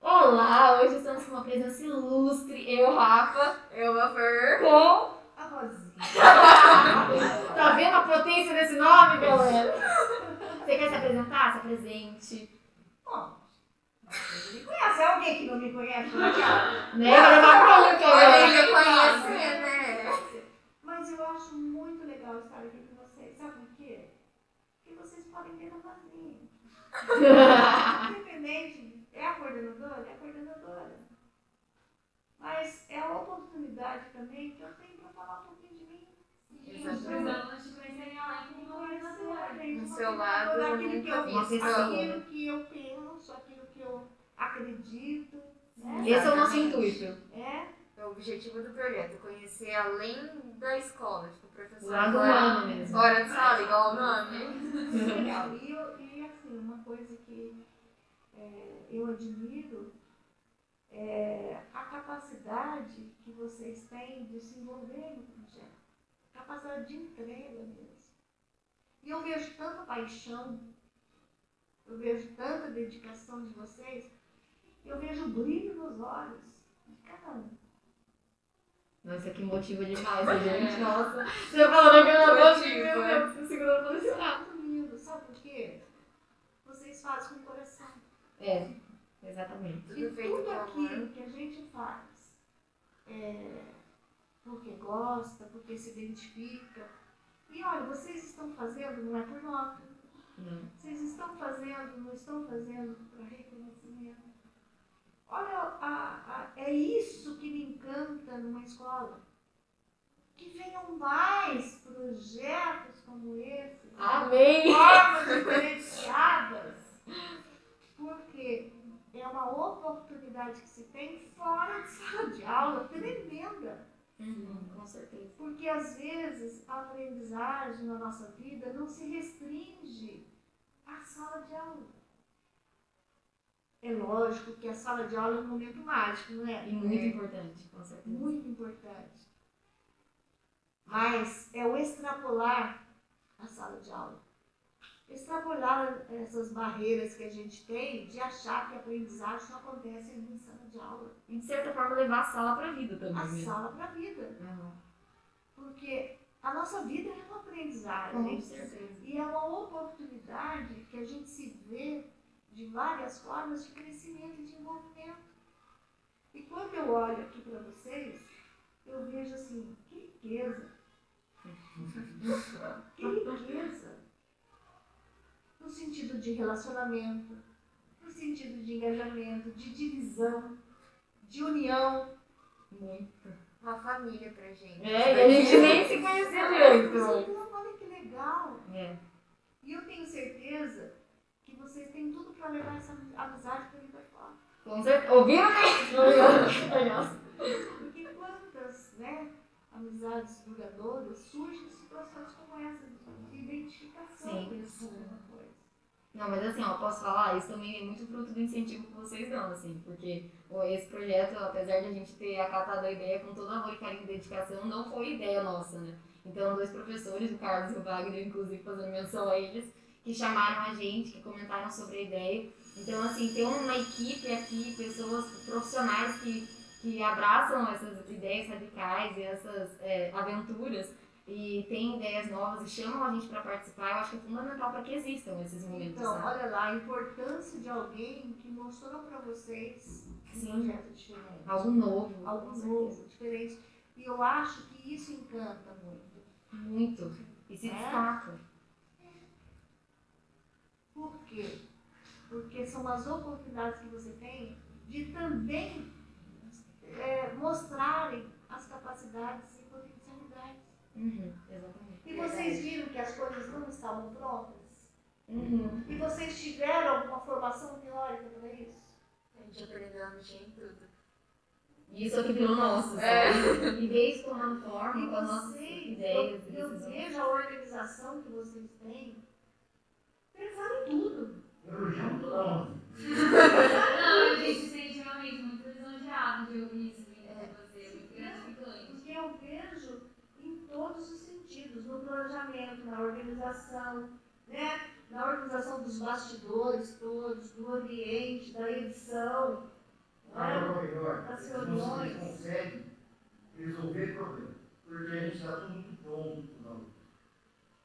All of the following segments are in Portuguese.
Olá, hoje estamos com uma presença ilustre, eu, Rafa, Eu, a Fer. com... A Rosinha. Tá vendo a potência desse nome, galera? Você quer se apresentar? Se apresente. Bom, você me conhece? É alguém que não me conhece? Né? Vai levar bronca, Olha, né? eu conhecer, né? Mas eu acho muito legal estar aqui com vocês. Sabe por quê? Porque vocês podem ver na. Independente, é a coordenadora? É a coordenadora. Mas é a oportunidade também que eu tenho para falar um pouquinho de mim. Exatamente. No seu lado, aquilo que eu aquilo que eu penso, aquilo que eu acredito. né? Esse é o nosso intuito. É, É o objetivo do projeto, conhecer além da escola, tipo, o professor. O lado humano mesmo. Fora de sala, igual o nome. legal. E, e assim, uma coisa que é, eu admiro é a capacidade que vocês têm de se envolver no projeto. Capacidade de entrega mesmo. E eu vejo tanta paixão, eu vejo tanta dedicação de vocês, eu vejo brilho nos olhos de cada um. Nossa, isso aqui motiva demais, a gente. Nossa. Você falando que eu não tô Motiva. meu Deus, se segurando lindo, sabe por quê? Vocês fazem com o coração. É, exatamente. E Tudo feito tudo aquilo que a gente faz é, porque gosta, porque se identifica. E olha, vocês estão fazendo não é por nota. Não. Vocês estão fazendo, não estão fazendo para reconhecimento. Olha, a- a- é isso que me encanta numa escola. Que venham mais projetos como esse Amém! formas diferenciadas, porque é uma oportunidade que se tem fora de sala de aula tremenda. Uhum, com certeza. Porque às vezes a aprendizagem na nossa vida não se restringe à sala de aula. É lógico que a sala de aula é um momento mágico, não é? E muito importante, com certeza. muito importante. Mas é o extrapolar a sala de aula. Extrapolar essas barreiras que a gente tem de achar que a aprendizagem só acontece em sala de aula. E de certa forma levar a sala pra vida também. A né? sala para a vida. Uhum. Porque a nossa vida é uma Com aprendizagem. certeza. E é uma oportunidade que a gente se vê de várias formas de crescimento e desenvolvimento. E quando eu olho aqui para vocês, eu vejo assim, que riqueza. que riqueza. No sentido de relacionamento, no sentido de engajamento, de divisão, de união. Muito. Uma família pra gente. É, e a gente nem se conhecia direito. Olha que legal. É. E eu tenho certeza que vocês têm tudo para levar essa amizade para vida fora. Com certeza. Ouviram. Porque quantas né, amizades duradouras surgem em situações como essa de identificação Sim, coisa. Não, mas assim, ó, posso falar, isso também é muito fruto do incentivo que vocês dão, assim, porque ó, esse projeto, apesar de a gente ter acatado a ideia com todo amor e carinho e dedicação, não foi ideia nossa, né? Então, dois professores, o Carlos e o Wagner, inclusive fazendo menção a eles, que chamaram a gente, que comentaram sobre a ideia. Então, assim, ter uma equipe aqui, pessoas profissionais que, que abraçam essas ideias radicais e essas é, aventuras e têm ideias novas e chamam a gente para participar, eu acho que é fundamental para que existam esses momentos, Então, sabe? olha lá, a importância de alguém que mostrou para vocês um Sim. projeto diferente. Algo novo. Algo novo, diferente. E eu acho que isso encanta muito. Muito. E se É? destaca. Por quê? Porque são as oportunidades que você tem de também é, mostrarem as capacidades. Uhum, exatamente. E vocês viram que as coisas não estavam prontas? Uhum. E vocês tiveram alguma formação teórica para isso? A gente aprendeu a mexer em tudo. Isso aqui virou nosso, É. E veio tomando E forma com as nossas vocês, ideias eu, e eu vejo a organização que vocês têm pensando em tudo. Não, a gente se sente realmente muito lisonjeado de ouvir isso vindo de você, muito gratificante. Porque eu vejo todos os sentidos, no planejamento, na organização, né? na organização dos bastidores todos, do ambiente, da edição, Agora, melhor, As vocês reuniões. conseguem resolver problema. Porque a gente está tudo muito pronto, não.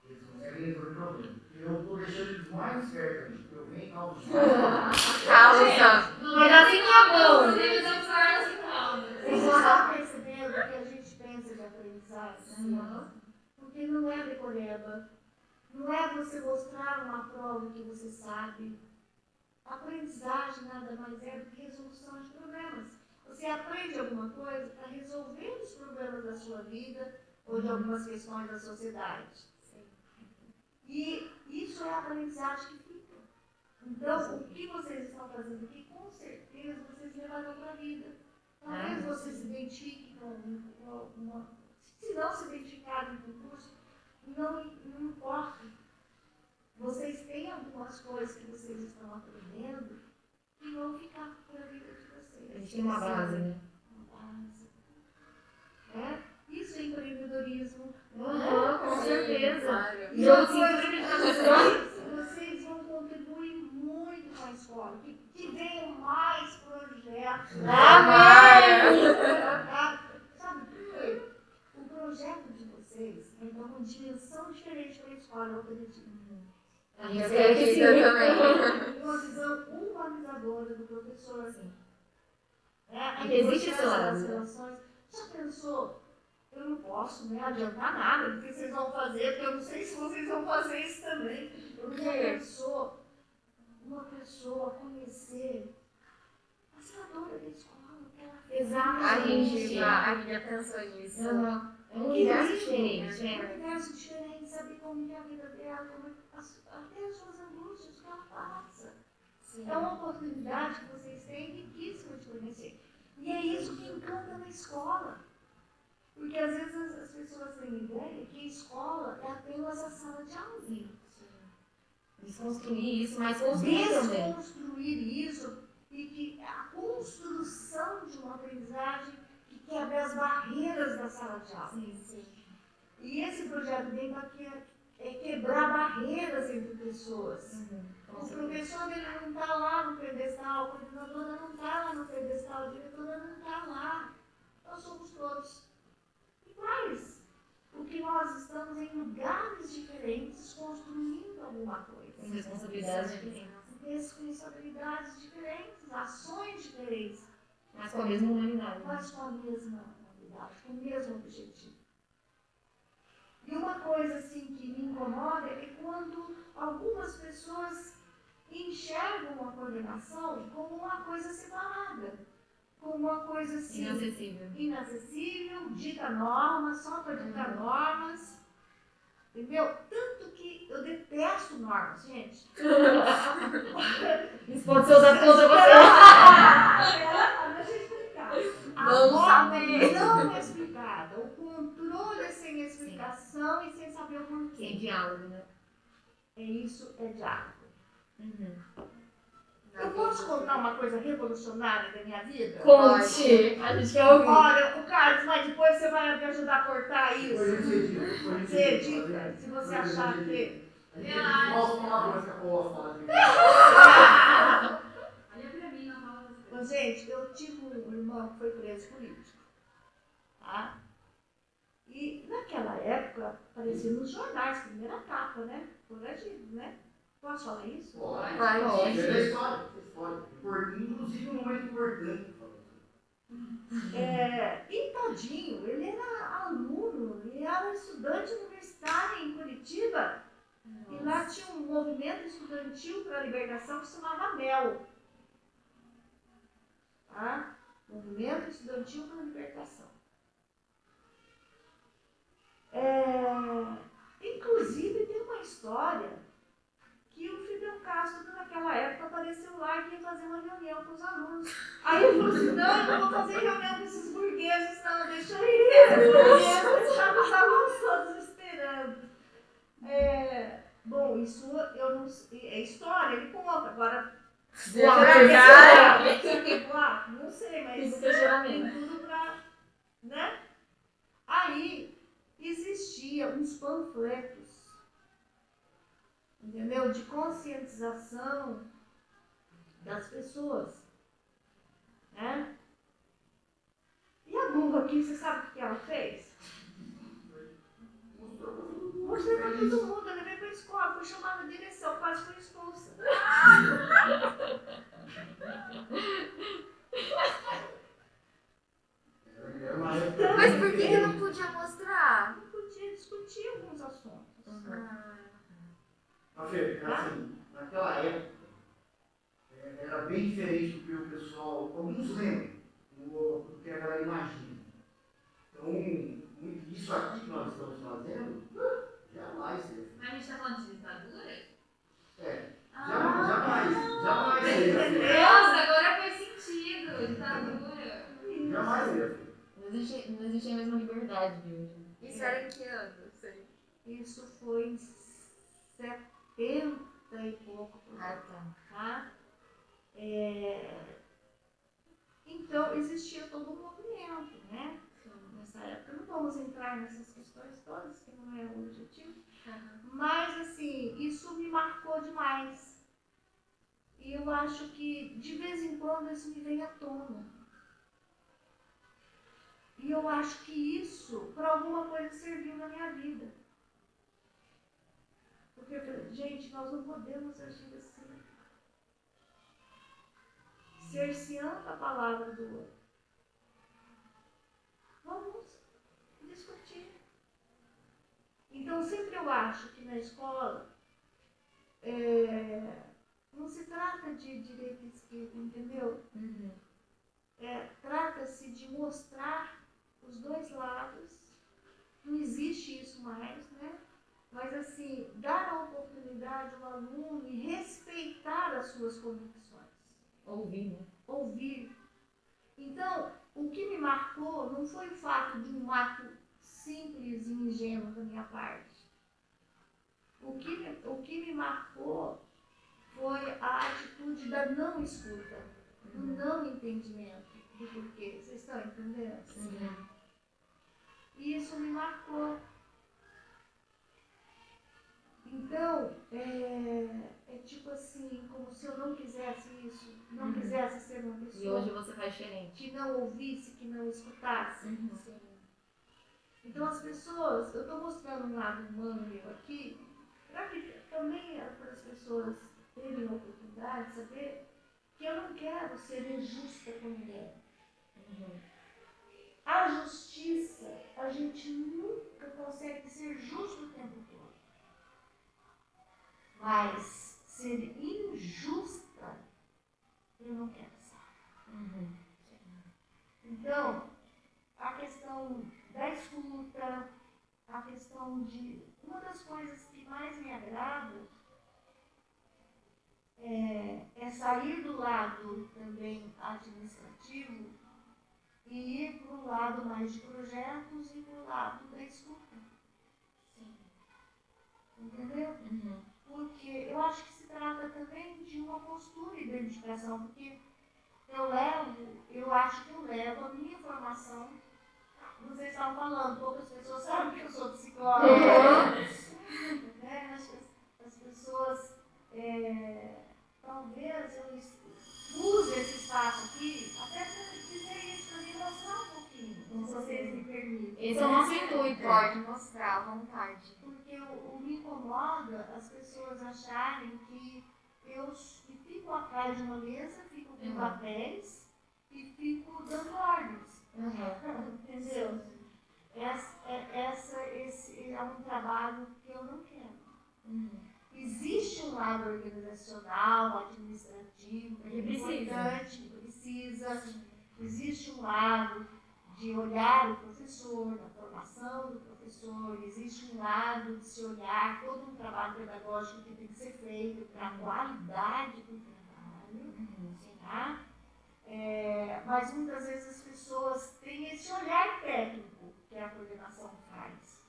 Eles conseguem resolver problema. Eu estou deixando eles mais perto ali. Eu venho causa. Causa. Mas assim que é bom. Eu discordo de causa. Vocês estão percebendo o que a gente pensa de Porque não é decoreba. Não é você mostrar uma prova que você sabe. Aprendizagem nada mais é do que resolução de problemas. Você aprende alguma coisa para resolver os problemas da sua vida ou de algumas questões da sociedade. E isso é a aprendizagem que fica. Então, o que vocês estão fazendo aqui, com certeza vocês levarão para a vida. Talvez Ah, você se identifique com uma, uma- Se não se identificarem com o curso, não, não importa. Vocês têm algumas coisas que vocês estão aprendendo que vão ficar para a vida de vocês. A gente tem uma base, né? Uma base. É? Isso é empreendedorismo. Uhum, com certeza. Claro. E de decisões. vocês, vão contribuir muito com a escola. Que, que venham mais projetos. Sabe por quê? O projeto de vocês vai dar uma a escola, eu acredito. A gente que sim. Acredito também. Uma visão humanizadora do professor. Sim. É, a existe esse importância lado, né? relações. Já pensou? Eu não posso né, adiantar nada do que vocês vão fazer, porque eu não sei se vocês vão fazer isso também. Eu já pensou uma pessoa conhecer a senadora da escola, que ela fez. Exatamente. A gente já, a gente já pensou nisso. Uhum. É um Que universo diferente, É um né? universo diferente, saber como é a vida dela, como é, até as suas angústias, que ela passa. Sim. É uma oportunidade que vocês têm riquíssima de conhecer. E é isso que encanta na escola. Porque às vezes as, as pessoas têm ideia que a escola é apenas a sala de aula. Desconstruir isso, mas construir também. Desconstruir isso e que a construção de uma aprendizagem quebra as barreiras da sala de aula. Sim, sim. E esse projeto vem para que, é quebrar barreiras entre pessoas. Uhum. O Com professor ele não está lá no pedestal, a coordenadora não está lá no pedestal, a diretora não está lá. Nós somos todos iguais. Porque nós estamos em lugares diferentes construindo alguma Com coisa. responsabilidades diferentes. Responsabilidades diferentes, ações diferentes, Mas com a mesma humanidade. né? mas com a mesma habilidade, com o mesmo objetivo. E uma coisa assim que me incomoda é quando algumas pessoas enxergam a coordenação como uma coisa separada, como uma coisa assim Inacessível. inacessível, dita normas, só para ditar normas. Entendeu? Tanto que eu detesto normas, gente. Isso pode ser usado contra você. Deixa eu explicar. A Vamos norma saber. não é explicada. O controle é sem explicação e sem saber o Sem porquê. diálogo, né? É isso, é diálogo. Uhum. Eu posso contar uma coisa revolucionária da minha vida? Conte! A gente quer ouvir. Olha, o Carlos, mas depois você vai me ajudar a cortar isso. Você edita, se você achar que. A gente mostra palavrões que a Paula fala. gente. Olha pra mim, não fala você. Mas, gente, eu tive um irmão que foi preso político. Tá? E naquela época aparecia nos jornais, primeira capa, né? Foragido, né? Posso falar isso? Pode. Vai, Pode. É é história. Impor- Inclusive um momento importante. É, e tadinho, ele era aluno, ele era estudante universitário em Curitiba. E lá tinha um movimento estudantil para a libertação que se chamava MEL. Tá? Movimento Estudantil para a Libertação. É, inclusive tem uma história que o Fidel Castro naquela época apareceu lá e ia fazer uma reunião com os alunos. Aí ele falou assim, não, eu não vou fazer reunião com esses burgueses, não, deixa eu ir. Os burgueses estavam os alunos todos esperando. É, bom, isso eu não sei, é história, ele conta. Agora, Deixa Uau, eu terceira. lá, não sei, mas tem tudo pra. Né? Aí existia uns panfletos, entendeu? De conscientização das pessoas. Né? E a Google aqui, você sabe o que ela fez? Mostrei pra todo mundo, eu levei pra escola, fui chamada na direção, quase fui expulsa. Mas por que, diferente. não podia mostrar? Não podia discutir alguns assuntos. Mas, Fê, era assim, naquela época, é, era bem diferente do que o pessoal, alguns lembram, do, que a galera imagina. Então, isso aqui que nós estamos fazendo, jamais seria. Mas a gente tá falando de ditadura? É, jamais, jamais, jamais seria. Nossa, agora faz sentido. Ditadura. Jamais seria. Não existe, não existe a mesma liberdade de hoje. isso era em que ano? Sei. Isso foi em 70 e pouco por Ah, tá. tá? É, Então, existia todo um movimento, né? Nessa época. Não vamos entrar nessas questões todas, que não é o objetivo. Mas, assim, isso me marcou demais. E eu acho que, de vez em quando, isso me vem à tona. E eu acho que isso, para alguma coisa, serviu na minha vida. Porque eu falei, gente, nós não podemos agir assim. Cerceando a palavra do outro. Vamos discutir. Então, sempre eu acho que na escola é, não se trata de direita e esquerda, entendeu? Uhum. É, Trata-se de mostrar os dois lados. Não existe isso mais, né? Mas assim, dar a oportunidade ao aluno e respeitar as suas convicções. Ouvir, né? Ouvir. Então, o que me marcou não foi o fato de um ato simples e ingênuo da minha parte. O que me, o que me marcou foi a atitude da não escuta, do não entendimento do porquê. Vocês estão entendendo? Uhum. E isso me marcou. Então, é, é tipo assim, como se eu não quisesse isso, não Uhum. quisesse ser uma E pessoa hoje você faz diferente. que não ouvisse, que não escutasse. Uhum. Então as pessoas, eu estou mostrando um lado humano meu aqui, para que também é para as pessoas terem a oportunidade de saber que eu não quero ser injusta com ninguém. Uhum. A justiça, a gente nunca consegue ser justo o tempo todo. Mas ser injusta, eu não quero ser. Uhum. Então, a questão da escuta, a questão de. Uma das coisas que mais me agrada é, é sair do lado também administrativo e ir para o lado mais de projetos e para o lado da escuta. Entendeu? Uhum. Porque eu acho que se trata também de uma postura e dedicação, porque eu levo, eu acho que eu levo a minha formação. Vocês estavam falando, poucas pessoas sabem que eu sou psicóloga. né? Acho que as, as pessoas, é, talvez eu use esse espaço aqui até para dizer isso, para me mostrar um se vocês me permitem. Esse é o nosso intuito. Pode mostrar à vontade. Porque o, o me incomoda as pessoas acharem que eu que fico atrás de uma mesa, fico com Uhum. papéis e fico dando ordens. Uhum. Entendeu? Essa, é, essa, esse é um trabalho que eu não quero. Uhum. Existe um lado organizacional, administrativo, que é Que precisa. importante, que precisa. Existe um lado de olhar o professor, da formação do professor, existe um lado de se olhar todo um trabalho pedagógico que tem que ser feito para a qualidade do trabalho. Uhum. Tá? É, mas muitas vezes as pessoas têm esse olhar técnico que a coordenação faz,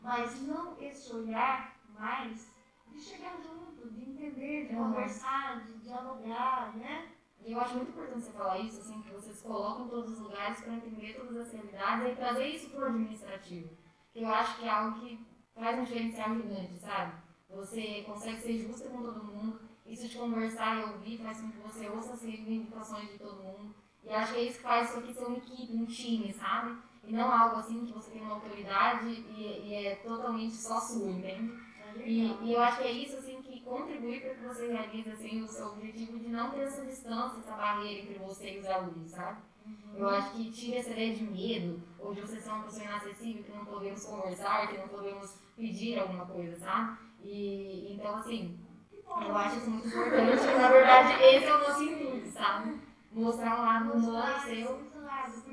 mas não esse olhar mais de chegar junto, de entender, de Uhum. conversar, de dialogar, né? E eu acho muito importante você falar isso, assim, que vocês colocam todos os lugares para entender todas as realidades e trazer isso para o administrativo. Que eu acho que é algo que faz um diferencial gigante, sabe? Você consegue ser justa com todo mundo, isso de conversar e ouvir faz com que você ouça as reivindicações de todo mundo. E acho que é isso que faz isso aqui ser uma equipe, um time, sabe? E não algo assim que você tem uma autoridade e, e é totalmente só sua, entende? E, e eu acho que é isso assim que contribui para que você realize assim, o seu objetivo de não ter essa distância, essa barreira entre você e os alunos, sabe? Eu acho que tira essa ideia de medo, ou de você ser uma pessoa inacessível, que não podemos conversar, que não podemos pedir alguma coisa, sabe? E então assim, eu acho isso muito importante, na verdade esse é o nosso intuito, sabe? Mostrar um lado Mostrar seu.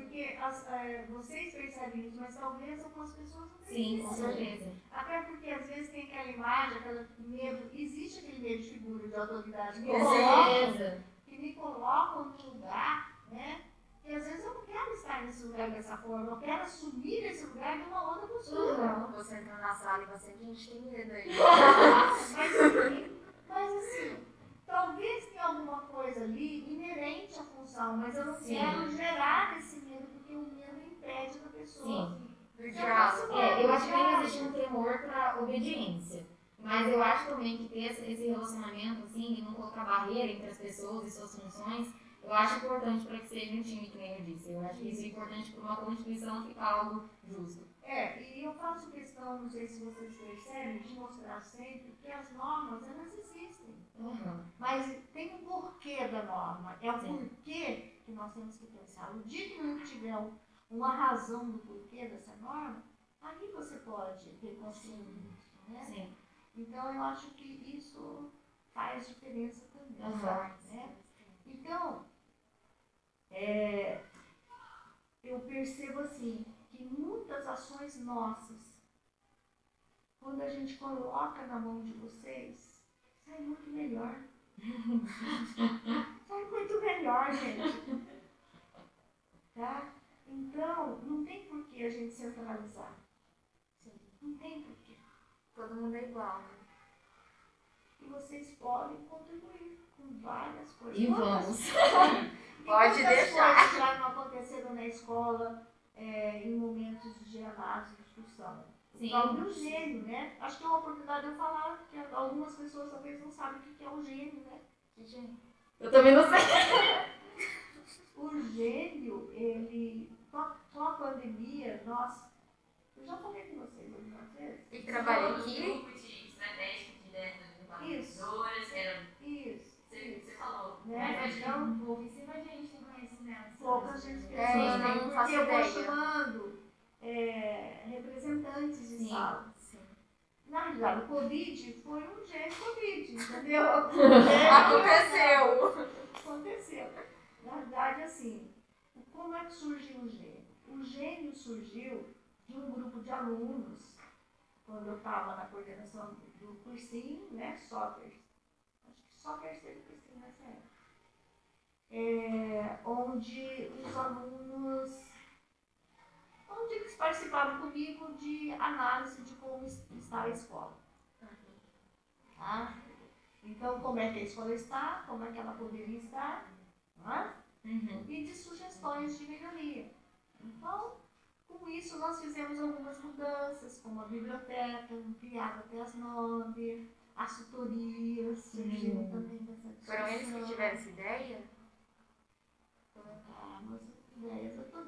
Porque as, é, vocês percebem isso, mas talvez algumas pessoas não Sim, com percebam. certeza. Até porque às vezes tem aquela imagem, aquele medo, existe aquele medo de figura de autoridade que, Com certeza. que me colocam no lugar, né? E às vezes eu não quero estar nesse lugar dessa forma, eu quero assumir esse lugar de uma outra postura. Uhum. Você entra na sala e você, gente, tem medo aí. Mas, assim, mas assim, talvez tenha alguma coisa ali inerente à função, mas eu não Sim. quero gerar esse medo, porque o medo impede da pessoa. Sim. Diálogo. É, eu acho que ainda existe um temor para obediência. Mas eu acho também que ter esse esse relacionamento, assim, e não colocar barreira entre as pessoas e suas funções, eu acho importante para que seja um time, que nem eu disse. Eu acho que isso é importante para uma constituição ficar algo justo. É, e eu faço questão, não sei se vocês percebem, de mostrar sempre que as normas, elas existem. Uhum. Mas tem um porquê da norma. É o Sim. porquê que nós temos que pensar. O dia que não tiver um- uma razão do porquê dessa norma, aí você pode ter consciência. Né? Sim. Então eu acho que isso faz diferença também. Aham. né? Então, é, eu percebo assim que muitas ações nossas, quando a gente coloca na mão de vocês, sai muito melhor. sai muito melhor, gente. Tá? Então, não tem por que a gente centralizar. Não tem por quê. Todo mundo é igual, né? E vocês podem contribuir com várias coisas. E vamos. Pode deixar. coisas já não aconteceram na escola é, em momentos de análise e discussão. O Sim. próprio gênio, né? Acho que é uma oportunidade de eu falar, que algumas pessoas talvez não sabem o que que é o gênio, né? Eu também não sei. O gênio, ele, com a, pandemia, nós, eu já falei com vocês algumas vezes. E trabalha Um aqui. grupo de estratégico de né, Isso. era, Isso, você, isso. você falou. Né? Mas Então, que pouquíssima gente poucas gente pessoas É, eu têm, não faço eu vou ideia. chamando é, representantes de Sim. sala. Sim. Na realidade, o Covid foi um gênio Covid, entendeu? Aconteceu. Aconteceu. Na verdade, assim, como é que surgiu o gênio? O gênio surgiu de um grupo de alunos, quando eu estava na coordenação do cursinho, né, Soccer. Acho que Soccer teve cursinho nessa época. É, onde os alunos, onde eles participaram comigo de análise de como es- está a escola. Tá? Então, como é que a escola está, como é que ela poderia estar, é? Uhum. e de sugestões de melhoria. Então, com isso, nós fizemos algumas mudanças, como a biblioteca, ampliada até as nove, as tutorias surgiram Uhum. também dessa discussão. Foram eles que tiveram essa ideia? Ah, mas ideias, eu tô-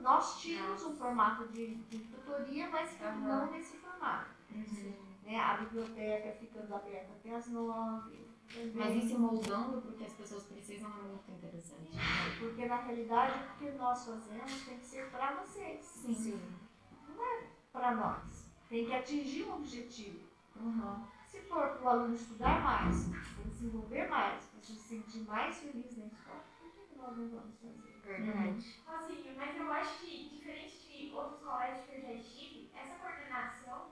Nós tínhamos um formato de, de tutoria, mas não nesse formato. Uhum. Né? A biblioteca ficando aberta até as nove. também. Mas isso moldando porque as pessoas precisam é muito interessante. Porque na realidade o que nós fazemos tem que ser para vocês. Sim. para nós. Tem que atingir um objetivo. Uhum. Se for para o aluno estudar mais, para desenvolver mais, para se sentir mais feliz na escola, por que que nós não vamos fazer? Verdade. Assim, mas eu acho que, diferente de outros colégios que eu já estive, essa coordenação,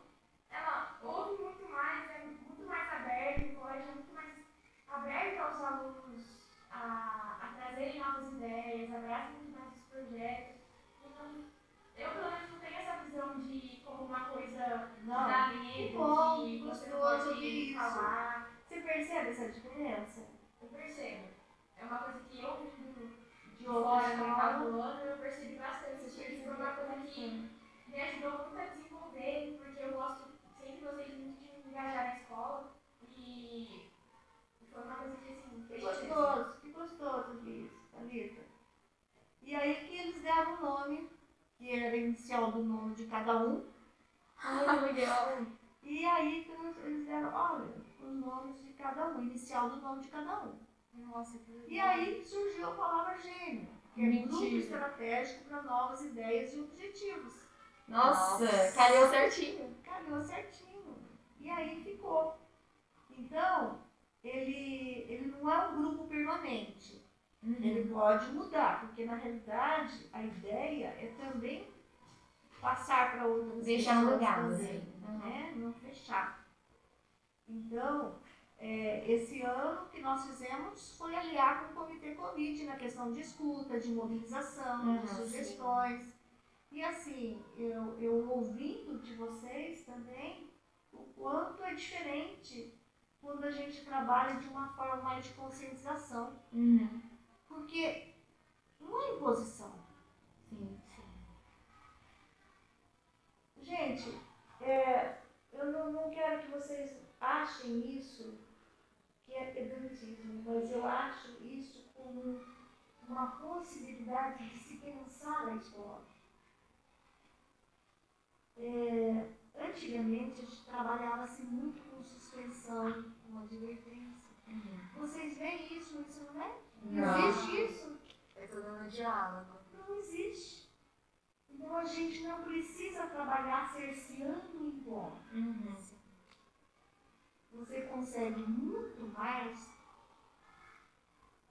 ela ouve muito mais, é muito mais aberta, o colégio é muito mais aberto aos alunos a, a trazerem novas ideias, abraça muito mais os projetos. Então, eu, pelo menos, não tenho essa visão de como uma coisa Não. da medo, bom, de você pode isso. falar. Você percebe essa diferença? Eu percebo. É uma coisa que eu vivo biológica no oitavo ano, eu percebi bastante esse tipo foi uma coisa que me ajudou muito a desenvolver, porque eu gosto, sempre gostei muito de me engajar na escola e foi uma coisa que assim, fez gostoso, que gostoso isso, Thalita. E aí que eles deram o nome, que era a inicial do nome de cada um. O Muito legal. E aí que eles deram, olha, os nomes de cada um, inicial do nome de cada um. Nossa, que E aí surgiu a palavra gênio, que é grupo Mentira. estratégico para novas ideias e objetivos. Nossa, Nossa. calhou certinho. Calhou certinho. E aí ficou. Então, ele, ele não é um grupo permanente. Ele pode mudar, porque na realidade a ideia é também passar para outras Deixar pessoas legado, também, assim. Uhum. né? Não fechar. Então, é, esse ano que nós fizemos foi aliar com o Comitê Covid na questão de escuta, de mobilização, Uhum, de sugestões. E assim, eu, eu ouvindo de vocês também o quanto é diferente quando a gente trabalha de uma forma mais de conscientização. Uhum. Porque não é imposição. Sim. Gente, é, eu não, não quero que vocês achem isso que é pedantismo, mas eu acho isso como uma possibilidade de se pensar na escola. É, antigamente a gente trabalhava-se muito com suspensão, com advertência. Vocês veem isso no ensino médio? Não. Existe isso? é tudo no diálogo. Não existe. Então a gente não precisa trabalhar cerceando o encontro. Uhum. Você consegue muito mais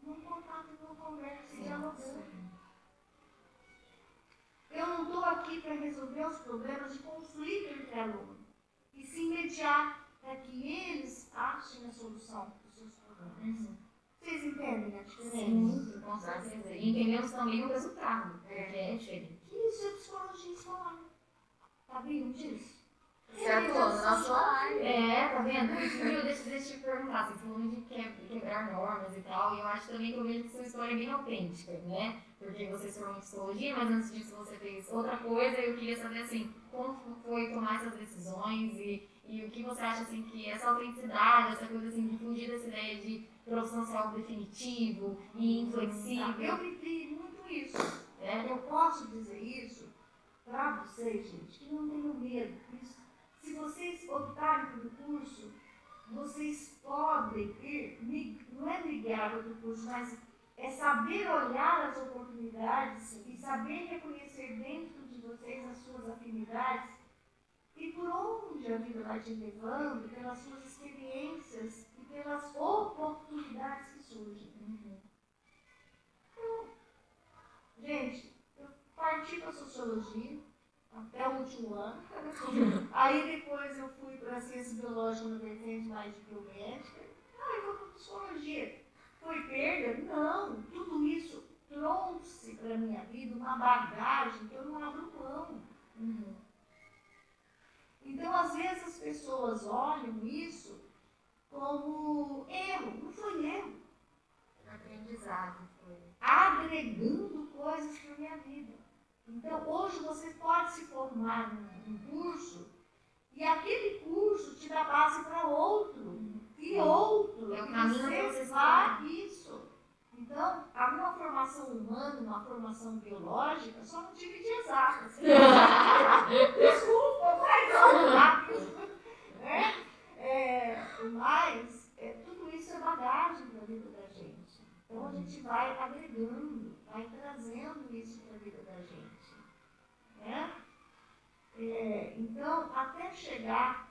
num contato, numa conversa, dialogando. Eu não estou aqui para resolver os problemas de conflito entre alunos, e sim mediar para que eles achem a solução dos seus problemas. Uhum. Vocês entendem a diferença? Sim, com certeza. E entendemos também o resultado, porque é diferente. Isso é psicologia escolar. Sabiam disso? Você atuou na sua área. É, tá vendo? Viu, deixa, deixa eu te perguntar, você falou de que- quebrar normas e tal, e eu acho também que eu vejo que sua história é bem autêntica, né? Porque você se formou em psicologia, mas antes disso você fez outra coisa, e eu queria saber, assim, como foi tomar essas decisões e, e o que você acha, assim, que essa autenticidade, essa coisa, assim, de fugir dessa ideia de profissão ser algo definitivo e Eu inflexível, vivi muito isso. né? Eu posso dizer isso para vocês, gente, que não tenham medo. Isso, se vocês optarem pelo curso, vocês podem ir, não é migrar outro curso, mas é saber olhar as oportunidades e saber reconhecer dentro de vocês as suas afinidades e por onde a vida vai te levando, pelas suas experiências e pelas oportunidades que surgem. Gente, eu parti para sociologia até o último ano. Aí depois eu fui para ciência biológica no vertente mais de biomédica. Ah, eu vou para psicologia. Foi perda? Não. Tudo isso trouxe para minha vida uma bagagem que eu não abro mão. Então, às vezes, as pessoas olham isso como erro. Não foi erro. Aprendizado foi. agregando coisas para minha vida. Então, hoje você pode se formar num, curso e aquele curso te dá base para outro e outro. É o caminho você vai isso. Então, a minha formação humana, uma formação biológica, só não tive de exatas. Desculpa, mas não dá. né? É, mas é, tudo isso é bagagem para a vida da gente. Então a gente vai agregando, vai trazendo isso para a vida da gente. Né? É, então, até chegar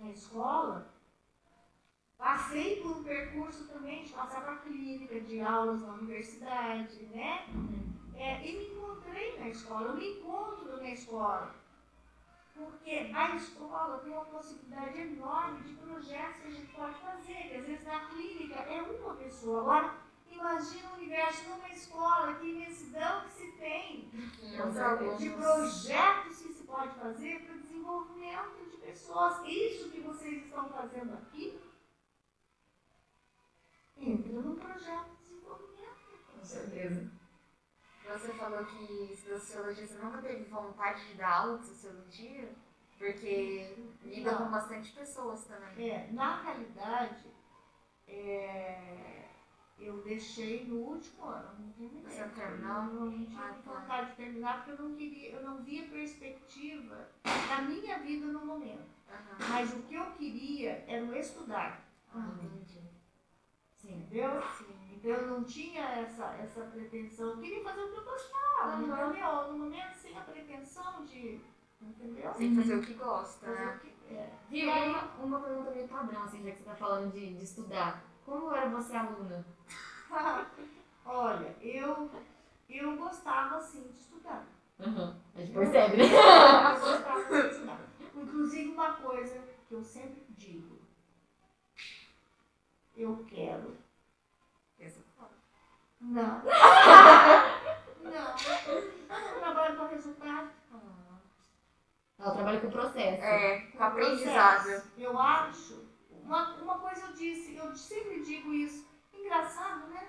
na escola, passei por um percurso também de passar para a clínica, de aulas na universidade, né? É, e me encontrei na escola, eu me encontro na escola. Porque a escola tem uma possibilidade enorme de projetos que a gente pode fazer, que às vezes na clínica é uma pessoa. Agora, imagina o universo numa escola, que imensidão que se tem de projetos que se pode fazer para o desenvolvimento de pessoas. Isso que vocês estão fazendo aqui entra num projeto de desenvolvimento. Com certeza. Você falou que sociologia você nunca teve vontade de dar aula de sociologia, porque lida com bastante pessoas também. É, na realidade, é, eu deixei no último ano, não terminei. Você não terminou? Não, não tive Ah, tá. vontade de terminar porque eu não queria, eu não via perspectiva da minha vida no momento. Mas o que eu queria era o estudar, Ah, entendi. Sim. entendeu? Sim. Então eu não tinha essa, essa pretensão, eu queria fazer o que eu gostava, Uhum. entendeu? No momento sem a pretensão de, entendeu? Que fazer o que gosta, Fazer né? o que é. Viu? E uma, uma pergunta meio padrão, assim, já que você tá falando de, de estudar. Como era você aluna? Olha, eu, eu gostava sim de estudar. A gente percebe, né? Eu gostava de estudar. Inclusive uma coisa que eu sempre digo. Eu quero. Resultado. Não. Não. Eu trabalho com resultado. Ela trabalha com o processo. É, com aprendizado. Processo. Eu acho. Uma, uma coisa eu disse, eu sempre digo isso. Engraçado, né?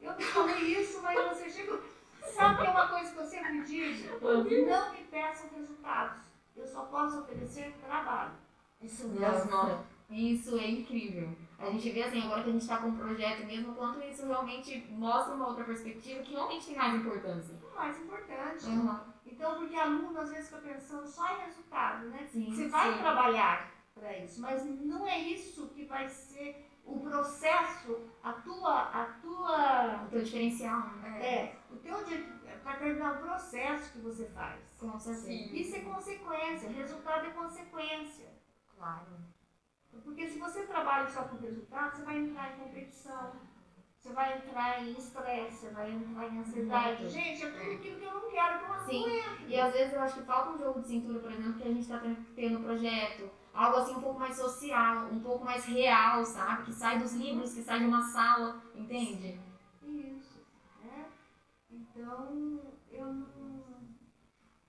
Eu não falei isso, mas você chega. Sabe que é uma coisa que eu sempre digo? Não me peçam resultados. Eu só posso oferecer trabalho. Isso mesmo. Isso é incrível. A gente vê assim, agora que a gente está com um projeto mesmo, quanto isso realmente mostra uma outra perspectiva que realmente tem mais importância. O mais importante. Uhum. Então, porque aluno às vezes fica pensando só em resultado, né? Sim, Você vai sim. trabalhar para isso, mas não é isso que vai ser o processo, a tua, a tua, O teu diferencial, né? é, o teu para terminar o processo que você faz. Com certeza. Sim. Isso é consequência, resultado é consequência. Claro. Porque se você trabalha só com resultado, você vai entrar em competição, você vai entrar em estresse, você vai entrar em ansiedade. Muito. Gente, é tudo aquilo que eu não quero, que eu não Sim. aguento. E às vezes eu acho que falta um jogo de cintura, por exemplo, que a gente está tendo no projeto. Algo assim um pouco mais social, um pouco mais real, sabe? Que sai dos livros, que sai de uma sala, entende? Isso, né? Então, eu não...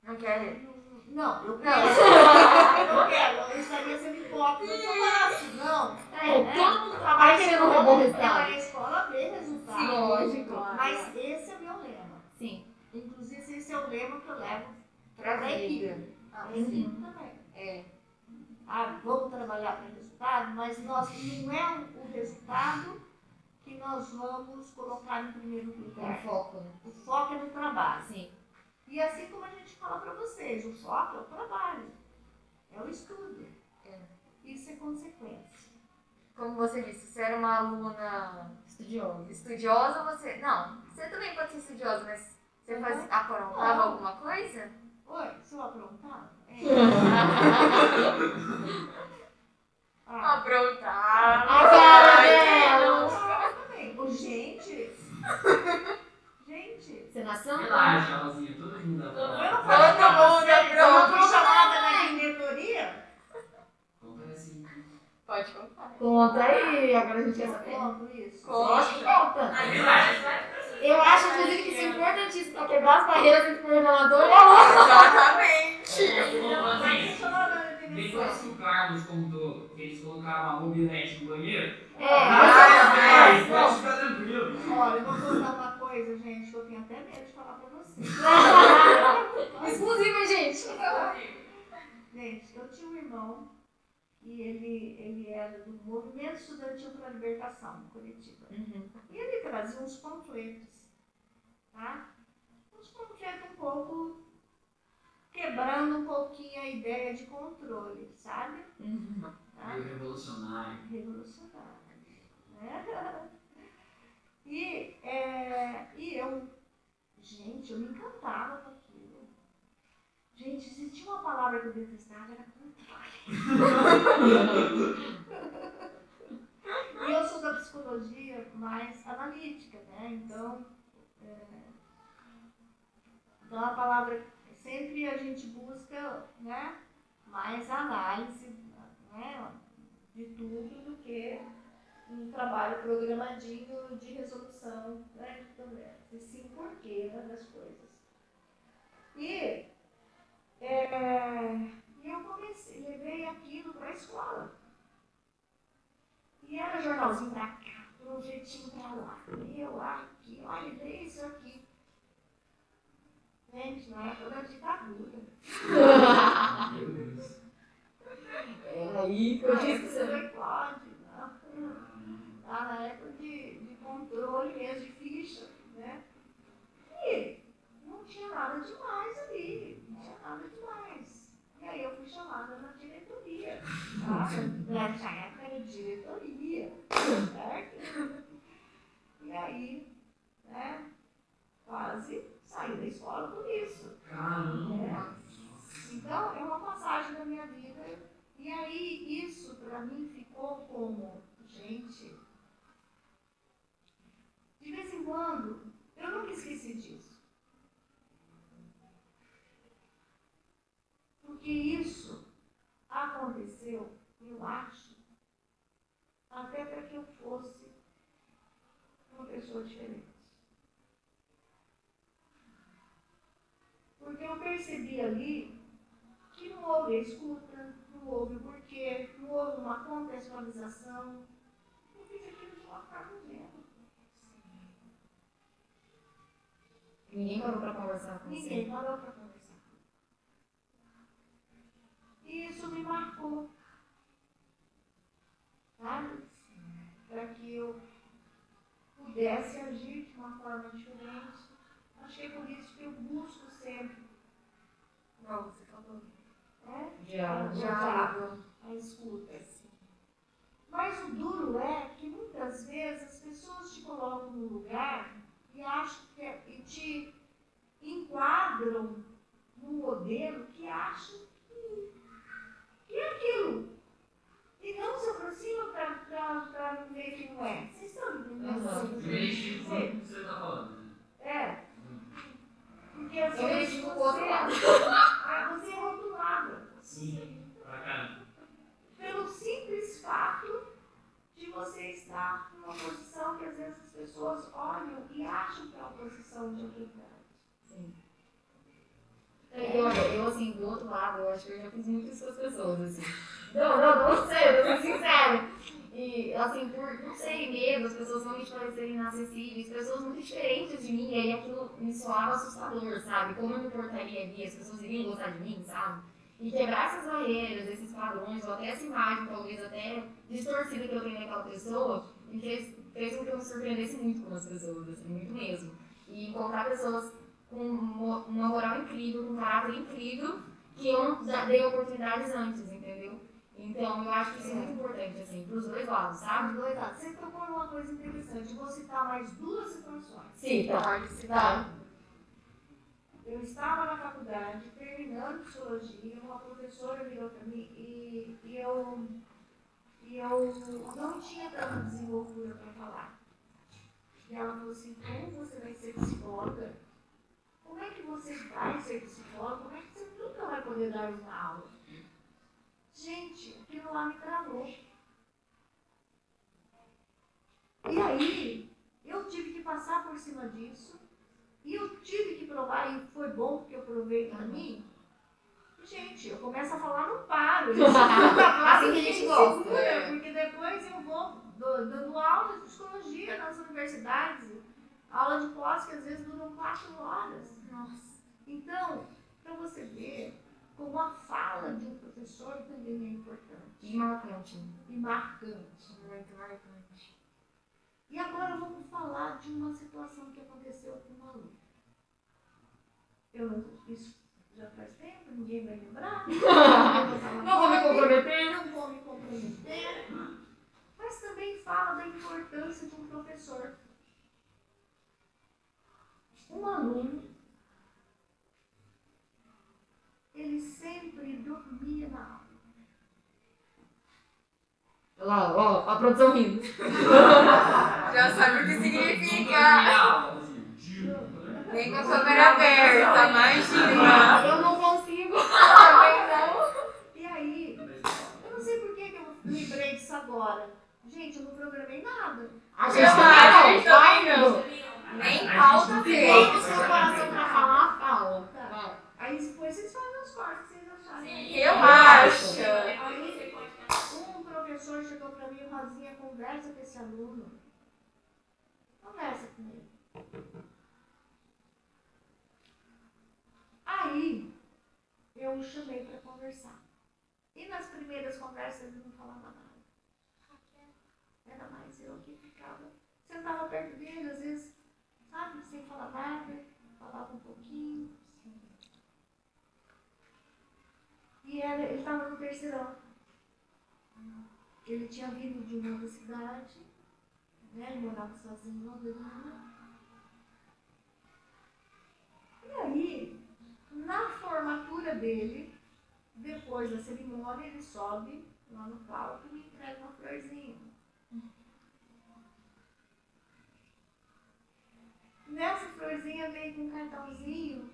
Não quer. Não, eu quero. eu não quero. Eu estaria sendo hipócrita se eu falasse. Não. É, né? todo mundo trabalha querendo um bom resultado. Na escola vê resultado. Sim, lógico. Mas esse é meu lema. Sim. Inclusive, esse é o lema que eu levo para a equipe. vida. A Ah, equipe sim. também. É. Ah, vamos trabalhar para resultado, mas nós, não é o resultado que nós vamos colocar em primeiro lugar. foco, né? O foco é no trabalho. Sim. E assim como a gente fala para vocês, o foco é o trabalho, é o estudo. É. Isso é consequência. Como você disse, você era uma aluna Estudiosa. estudiosa, você. Não, você também pode ser estudiosa, mas você faz, aprontava alguma coisa? Oi, se eu aprontar? É. Ah, Aprontar. A cara dela. aprontar Gente, gente, Encenação? Relaxa, Rosinha, todo mundo não Todo mundo vocês, eu não apronta. fui chamada na diretoria? Conta assim. Pode contar. Conta aí, agora a gente quer saber. conto isso. Que conta. Relaxa. Eu acho, inclusive, que isso é importantíssimo para quebrar as barreiras entre o coordenador e a Exatamente. Chamada na Depois que o Carlos contou que eles colocaram uma mobilete no banheiro, É, ai, você- pode ficar tranquilo. Olha, eu vou contar uma coisa, gente, que eu tenho até medo de falar pra vocês. Exclusiva, gente. Gente, eu tinha um irmão e ele, ele era do Movimento Estudantil para a Libertação, Curitiba. Uhum. E ele trazia uns panfletos, tá? Uns panfletos um pouco quebrando um pouquinho a ideia de controle, sabe? Uhum. Tá? Revolucionário. Revolucionário. Né? E, é, e eu, gente, eu me encantava com. Gente, se tinha uma palavra que eu detestava, era controle. E eu sou da psicologia mais analítica, né? Então, é, então a palavra sempre a gente busca né, mais análise né, de tudo do que um trabalho programadinho de resolução né, de. E sim porquê né, das coisas. E é, e eu comecei, levei aquilo para a escola. E era jornalzinho pra cá, projetinho pra lá. Eu aqui, olha, lê isso aqui. Gente, na época da ditadura. É aí que eu disse que você não pode, não. Tá na época de, de controle mesmo de ficha, né? E não tinha nada demais ali, tinha nada demais. E aí eu fui chamada na diretoria, sabe? Nessa época era diretoria, certo? E aí, né, quase saí da escola por isso. Caramba. Então, é uma passagem da minha vida. E aí, isso para mim ficou como, gente, de vez em quando, eu nunca esqueci disso. Porque isso aconteceu, eu acho, até para que eu fosse uma pessoa diferente. Porque eu percebi ali que não houve a escuta, não houve o porquê, não houve uma contextualização. Eu fiz aquilo de uma forma vendo. Ninguém parou pra conversar com você. Ninguém parou para conversar. E isso me marcou. Sabe? Para que eu pudesse agir de uma forma diferente. Acho que é por isso que eu busco sempre Igual você falou. né, Diálogo. diálogo, a escuta. Mas o duro é que muitas vezes as pessoas te colocam no lugar e acham que é, e te enquadram num modelo que acham que é aquilo. E não se aproximam para ver que não é. Vocês estão entendendo? Uhum. o que eu Eu tô me identifico com querendo o que você tá falando. É. Porque às Eu me vezes você, lado. Ah, você é rotulada. Sim. Pra caramba. pelo simples fato de você estar numa posição que às vezes as pessoas olham e acham que é uma posição de autoridade. E olha, eu assim, do outro lado, eu acho que eu já fiz muito isso com as pessoas, assim. Não, não, não sei, eu sou sincera. E assim, por, não sei, medo, as pessoas não me parecerem inacessíveis, pessoas muito diferentes de mim, e aí aquilo me soava assustador, sabe? Como eu me portaria ali, as pessoas iriam gostar de mim, sabe? E quebrar essas barreiras, esses padrões, ou até essa imagem, talvez até distorcida que eu tenho daquela pessoa, me fez, fez com que eu me surpreendesse muito com as pessoas, assim, muito mesmo. E encontrar pessoas com uma uma moral incrível, com um caráter incrível, que eu não da- dei oportunidades antes, entendeu? Então eu acho que isso é muito importante, assim, pros dois lados, sabe? Dois lados. Você tocou numa coisa interessante. Eu vou citar mais duas situações. Sim, tá. Pode citar. Eu estava na faculdade, terminando psicologia, uma professora virou para mim e, e eu, e eu não tinha tanta desenvoltura para falar. E ela falou assim, como você vai ser psicóloga? Como é que você vai ser psicóloga? Como é que você nunca vai poder dar uma aula? Gente, aquilo lá me travou. E aí, eu tive que passar por cima disso. E eu tive que provar, e foi bom porque eu provei pra mim. Gente, eu começo a falar, não paro. Eu Assim que a gente gosta, segura, é. Porque depois eu vou do- dando aula de psicologia nas universidades, aula de pós que às vezes duram quatro horas. Nossa. Então, para você ver como a fala de um professor também é importante E marcante. e marcante. Muito marcante. E agora vamos falar de uma situação que aconteceu com uma aluna. Eu isso já faz tempo, ninguém vai lembrar. Não vou me comprometer. Não vou me comprometer. Mas também fala da importância de um professor. Um aluno, ele sempre dormia na aula. Olha lá, ó, a produção rindo. Já sabe o que significa. Nem com a câmera aberta, imagina. Eu não consigo. Também não. E aí, eu não sei por que, eu lembrei disso agora. Gente, eu não programei nada. A gente também não, vai também não. Nem pauta Tem o fez. seu coração pra falar, fala. Tá. Aí depois vocês fazem os cortes que vocês acharem. Eu acho. Aí um professor chegou pra mim, Rosinha, conversa com esse aluno. Conversa com ele. Aí eu o chamei para conversar. E nas primeiras conversas ele não falava nada. Era mais eu que ficava sentava perto dele, às vezes, sem falar nada, falava um pouquinho. E ele estava no terceirão. Ele tinha vindo de uma outra cidade, né? Ele morava sozinho em Londrina. E aí, na formatura dele, depois da cerimônia, ele sobe lá no palco e me entrega uma florzinha. Nessa florzinha veio com um cartãozinho.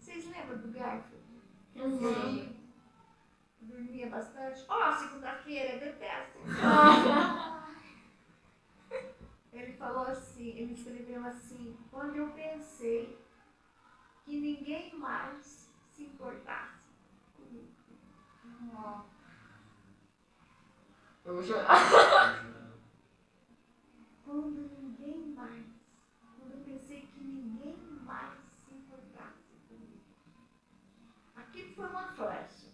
Vocês lembram do Garfield? Sim. Dormia bastante. Ó, segunda-feira, detesto. Ele falou assim, ele escreveu assim, quando eu pensei que ninguém mais se importasse comigo. Eu vou chorar. Quando ninguém mais, quando eu pensei que ninguém mais se importasse comigo. Aquilo foi uma flecha.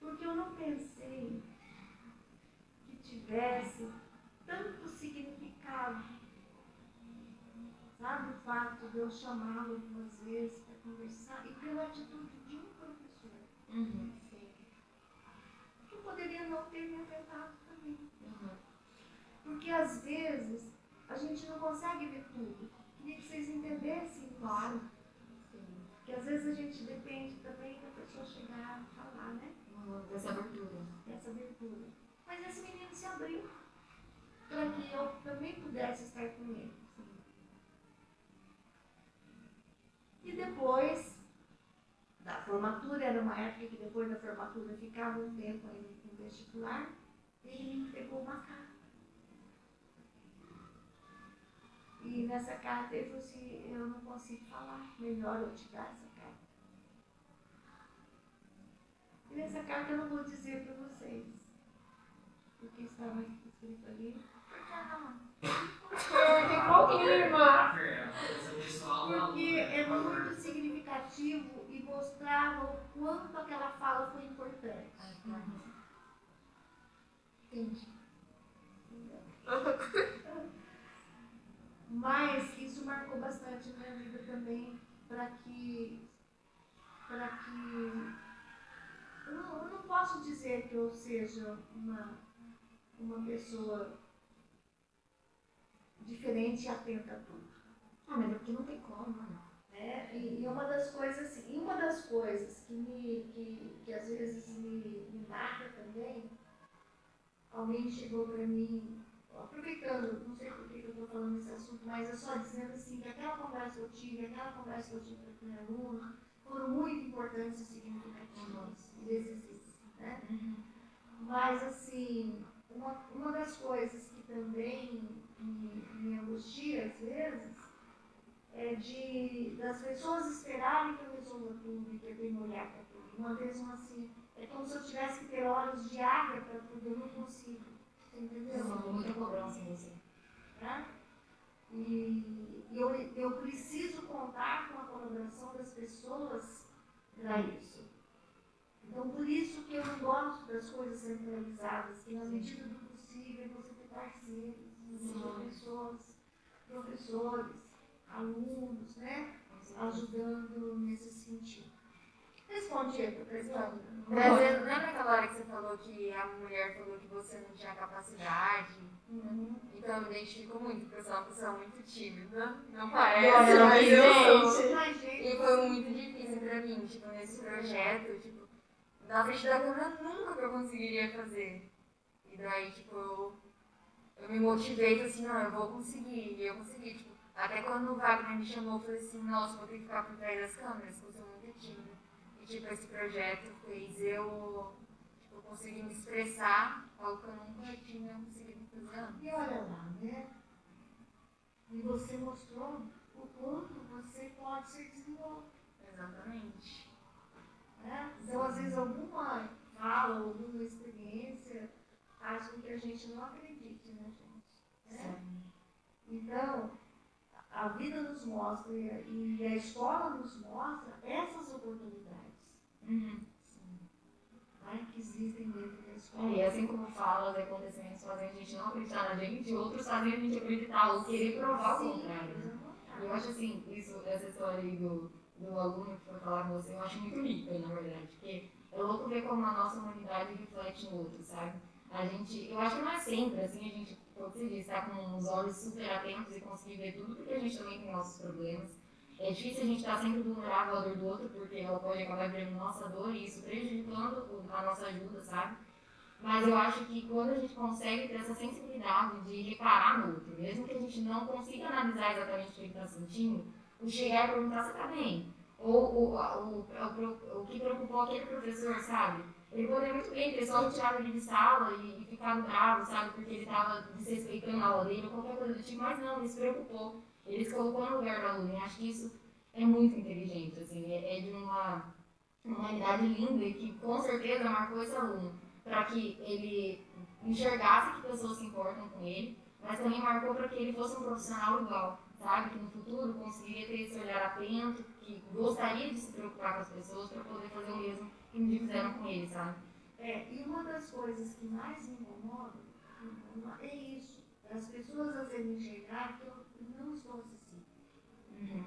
Porque eu não pensei que tivesse tanto significado. Sabe o fato de eu chamá-lo algumas vezes para conversar e pela atitude de um professor. Uhum. Que poderia não ter me afetado também. Uhum. Porque às vezes a gente não consegue ver tudo. Queria que vocês entendessem. Claro. Porque às vezes a gente depende também da pessoa chegar e falar, né? Dessa abertura. Dessa abertura. Mas esse menino se abriu para que eu também pudesse estar com ele. E depois da formatura, era uma época que depois da formatura ficava um tempo ainda com vestibular, ele me entregou uma carta. E nessa carta ele falou assim, eu não consigo falar, melhor eu te dar essa nessa carta eu não vou dizer para vocês o que estava escrito ali. Ficou clima. Porque é muito significativo e mostrava o quanto aquela fala foi importante. Entende? Mas isso marcou bastante a minha vida também para que. para que. Eu não, eu não posso dizer que eu seja uma, uma pessoa diferente e atenta a tudo. Ah, mas é porque não tem como, né? né? E, e uma das coisas, assim, uma das coisas que me, que, que às vezes me, me marca também, alguém chegou para mim, aproveitando, não sei por que eu estou falando desse assunto, mas é só dizendo assim, que aquela conversa que eu tive, aquela conversa que eu tive com a minha aluna, foram muito importantes e significativas, existem, né? Mas assim, uma, uma das coisas que também me, me angustia às vezes é de das pessoas esperarem que eu resolva tudo e que eu tenha que olhar para tudo. Uma vez um assim, é como se eu tivesse que ter olhos de águia para tudo, eu não consigo. Você entendeu? Não, muita cobrança nisso. né? E, e eu, eu preciso contar com a colaboração das pessoas para isso. Então, por isso que eu não gosto das coisas centralizadas, que na medida do possível você ter parceiros, pessoas, professores, alunos, né? Ajudando nesse sentido. Responde pergunta. Trazendo, lembra aquela hora que você falou que a mulher falou que você não tinha capacidade? Uhum. Então eu me identifico muito, porque eu sou uma pessoa muito tímida. Não parece, mas eu sou. E foi muito difícil pra mim, tipo, nesse projeto, tipo, na frente da câmera nunca que eu conseguiria fazer. E daí, tipo, eu, eu me motivei e falei assim, não, eu vou conseguir. E eu consegui, tipo, até quando o Wagner me chamou, eu falei assim, nossa, vou ter que ficar por trás das câmeras, porque eu sou muito tímida. E tipo, esse projeto fez eu, tipo, conseguir me expressar, algo que eu nunca tinha conseguido fazer antes. E olha lá, né? E você mostrou o quanto você pode ser desenvolvido. Exatamente. Né? Então, às vezes, alguma fala, alguma experiência faz com que a gente não acredite na gente. Né? Então, a vida nos mostra e a escola nos mostra essas oportunidades. Uhum. tá? que existem dentro da É, escola. e assim como falas e acontecimentos fazem a gente não acreditar na gente, outros fazem a gente acreditar ou querer provar o Sim, contrário. né? exatamente. Eu acho assim, isso, essa história aí do, do aluno que foi falar com você, eu acho muito rica, na verdade, porque é louco ver como a nossa humanidade reflete no outro, sabe? A gente, eu acho que não é sempre assim, a gente, como disse, tá com os olhos super atentos e conseguir ver tudo, porque a gente também tem nossos problemas. É difícil a gente estar sempre vulnerável à dor do outro, porque ela pode acabar virando nossa dor e isso prejudicando a nossa ajuda, sabe? Mas eu acho que quando a gente consegue ter essa sensibilidade de reparar no outro, mesmo que a gente não consiga analisar exatamente o que ele está sentindo, o chegar e perguntar se está bem. Ou o, o, o, o que preocupou aquele professor, sabe? Ele poderia muito bem ter só retirado ele de sala e, e ficado bravo, sabe? Porque ele estava desrespeitando a aula dele ou qualquer coisa do tipo, mas não, ele se preocupou. Ele se colocou no lugar do aluno. E acho que isso é muito inteligente, assim, é, é de uma humanidade linda e que com certeza marcou esse aluno para que ele enxergasse que pessoas se importam com ele, mas também marcou para que ele fosse um profissional igual, sabe? Que no futuro conseguiria ter esse olhar atento, que gostaria de se preocupar com as pessoas para poder fazer o mesmo que me fizeram com ele, sabe? É, e uma das coisas que mais me incomoda é isso. As pessoas às vezes enxergar que eu não sou acessível.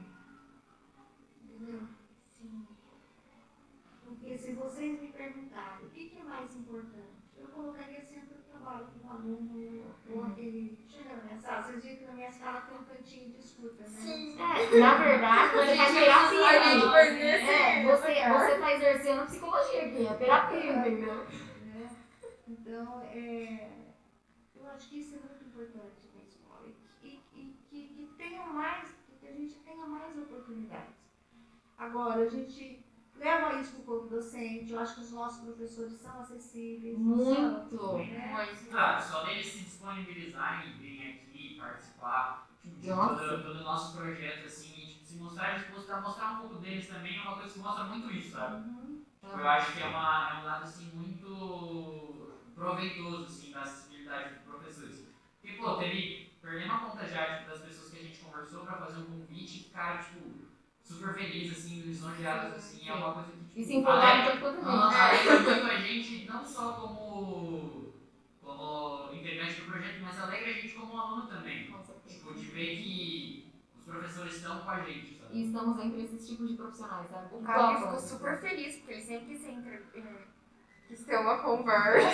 Entendeu? Sim. Porque se vocês me perguntarem o que, que é mais importante, eu colocaria sempre com o aluno aquele. Chega na minha sala, vocês viram que na minha sala tem um cantinho de escuta, né? Sim. É, na verdade, você faz terapia. Né? É, você, você tá exercendo psicologia aqui, é terapia, entendeu? né? Então, é, eu acho que isso é muito importante na escola e, e- e que, que tenha mais, que a gente tenha mais oportunidades. Agora, a gente leva isso para o corpo docente, eu acho que os nossos professores são acessíveis. Muito. São, né? Mas, Claro, só deles se disponibilizarem e virem aqui participar tipo, de todo, todo o nosso projeto, assim, e, tipo, se mostrar, disposto a mostrar um pouco deles também é uma coisa que mostra muito isso, sabe? Uhum. Eu acho que é, uma, é um lado, assim, muito proveitoso, assim, da acessibilidade dos professores. Porque, pô, teve, perdendo a conta já, tipo, das pessoas que a gente conversou pra fazer um convite, e ficaram, tipo, super felizes, assim, lisonjeados, assim, é uma coisa que, tipo, E se empolgaram alegra- tanto quanto a Aham, gente. alegra muito a gente, não só como, como integrante do projeto, mas alegra a gente como aluno também. Com certeza. Tipo, de ver que os professores estão com a gente, sabe? E estamos entre esses tipos de profissionais, sabe? o Caio ficou super feliz, porque ele sempre é, quis ter uma conversa.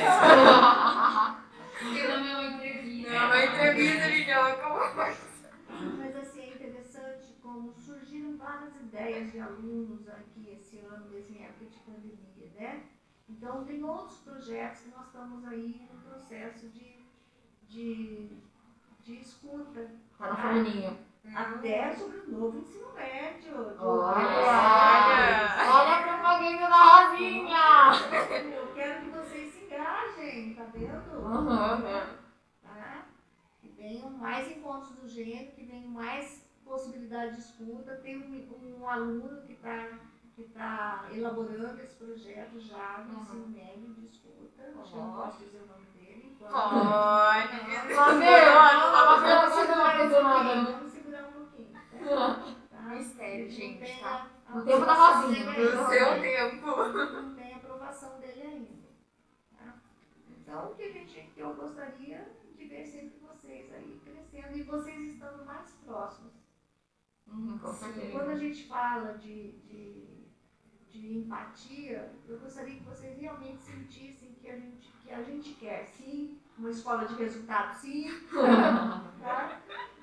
Porque não é uma entrevista. Não, uma entrevista ele quer uma conversa. Mas assim, várias ideias de alunos aqui esse ano, nessa época de pandemia, né? Então tem outros projetos que nós estamos aí no processo de, de, de escuta, Tá no forninho. até sobre o novo ensino médio. do- Olha! Olha a propaganda da Rosinha! Eu quero que vocês se engajem, tá vendo? Aham. tá? Que venham mais encontros do gênero, que venham mais possibilidade de escuta. Tem um, um aluno que está que tá elaborando esse projeto já no Uhum. ensino médio de escuta. Acho que eu não posso dizer o nome dele. Pode. Nada, né? Vamos segurar um pouquinho. Tá? Tá? Mistério, Não gente, tá? No tempo no No ainda. seu tempo. não tem aprovação dele ainda. tá? Então, o que, a gente, que eu gostaria de ver sempre vocês aí crescendo e vocês estando mais próximos. Uhum, com certeza. Quando a gente fala de, de, de empatia, eu gostaria que vocês realmente sentissem que a gente, que a gente quer, sim, uma escola de resultado, sim, tá?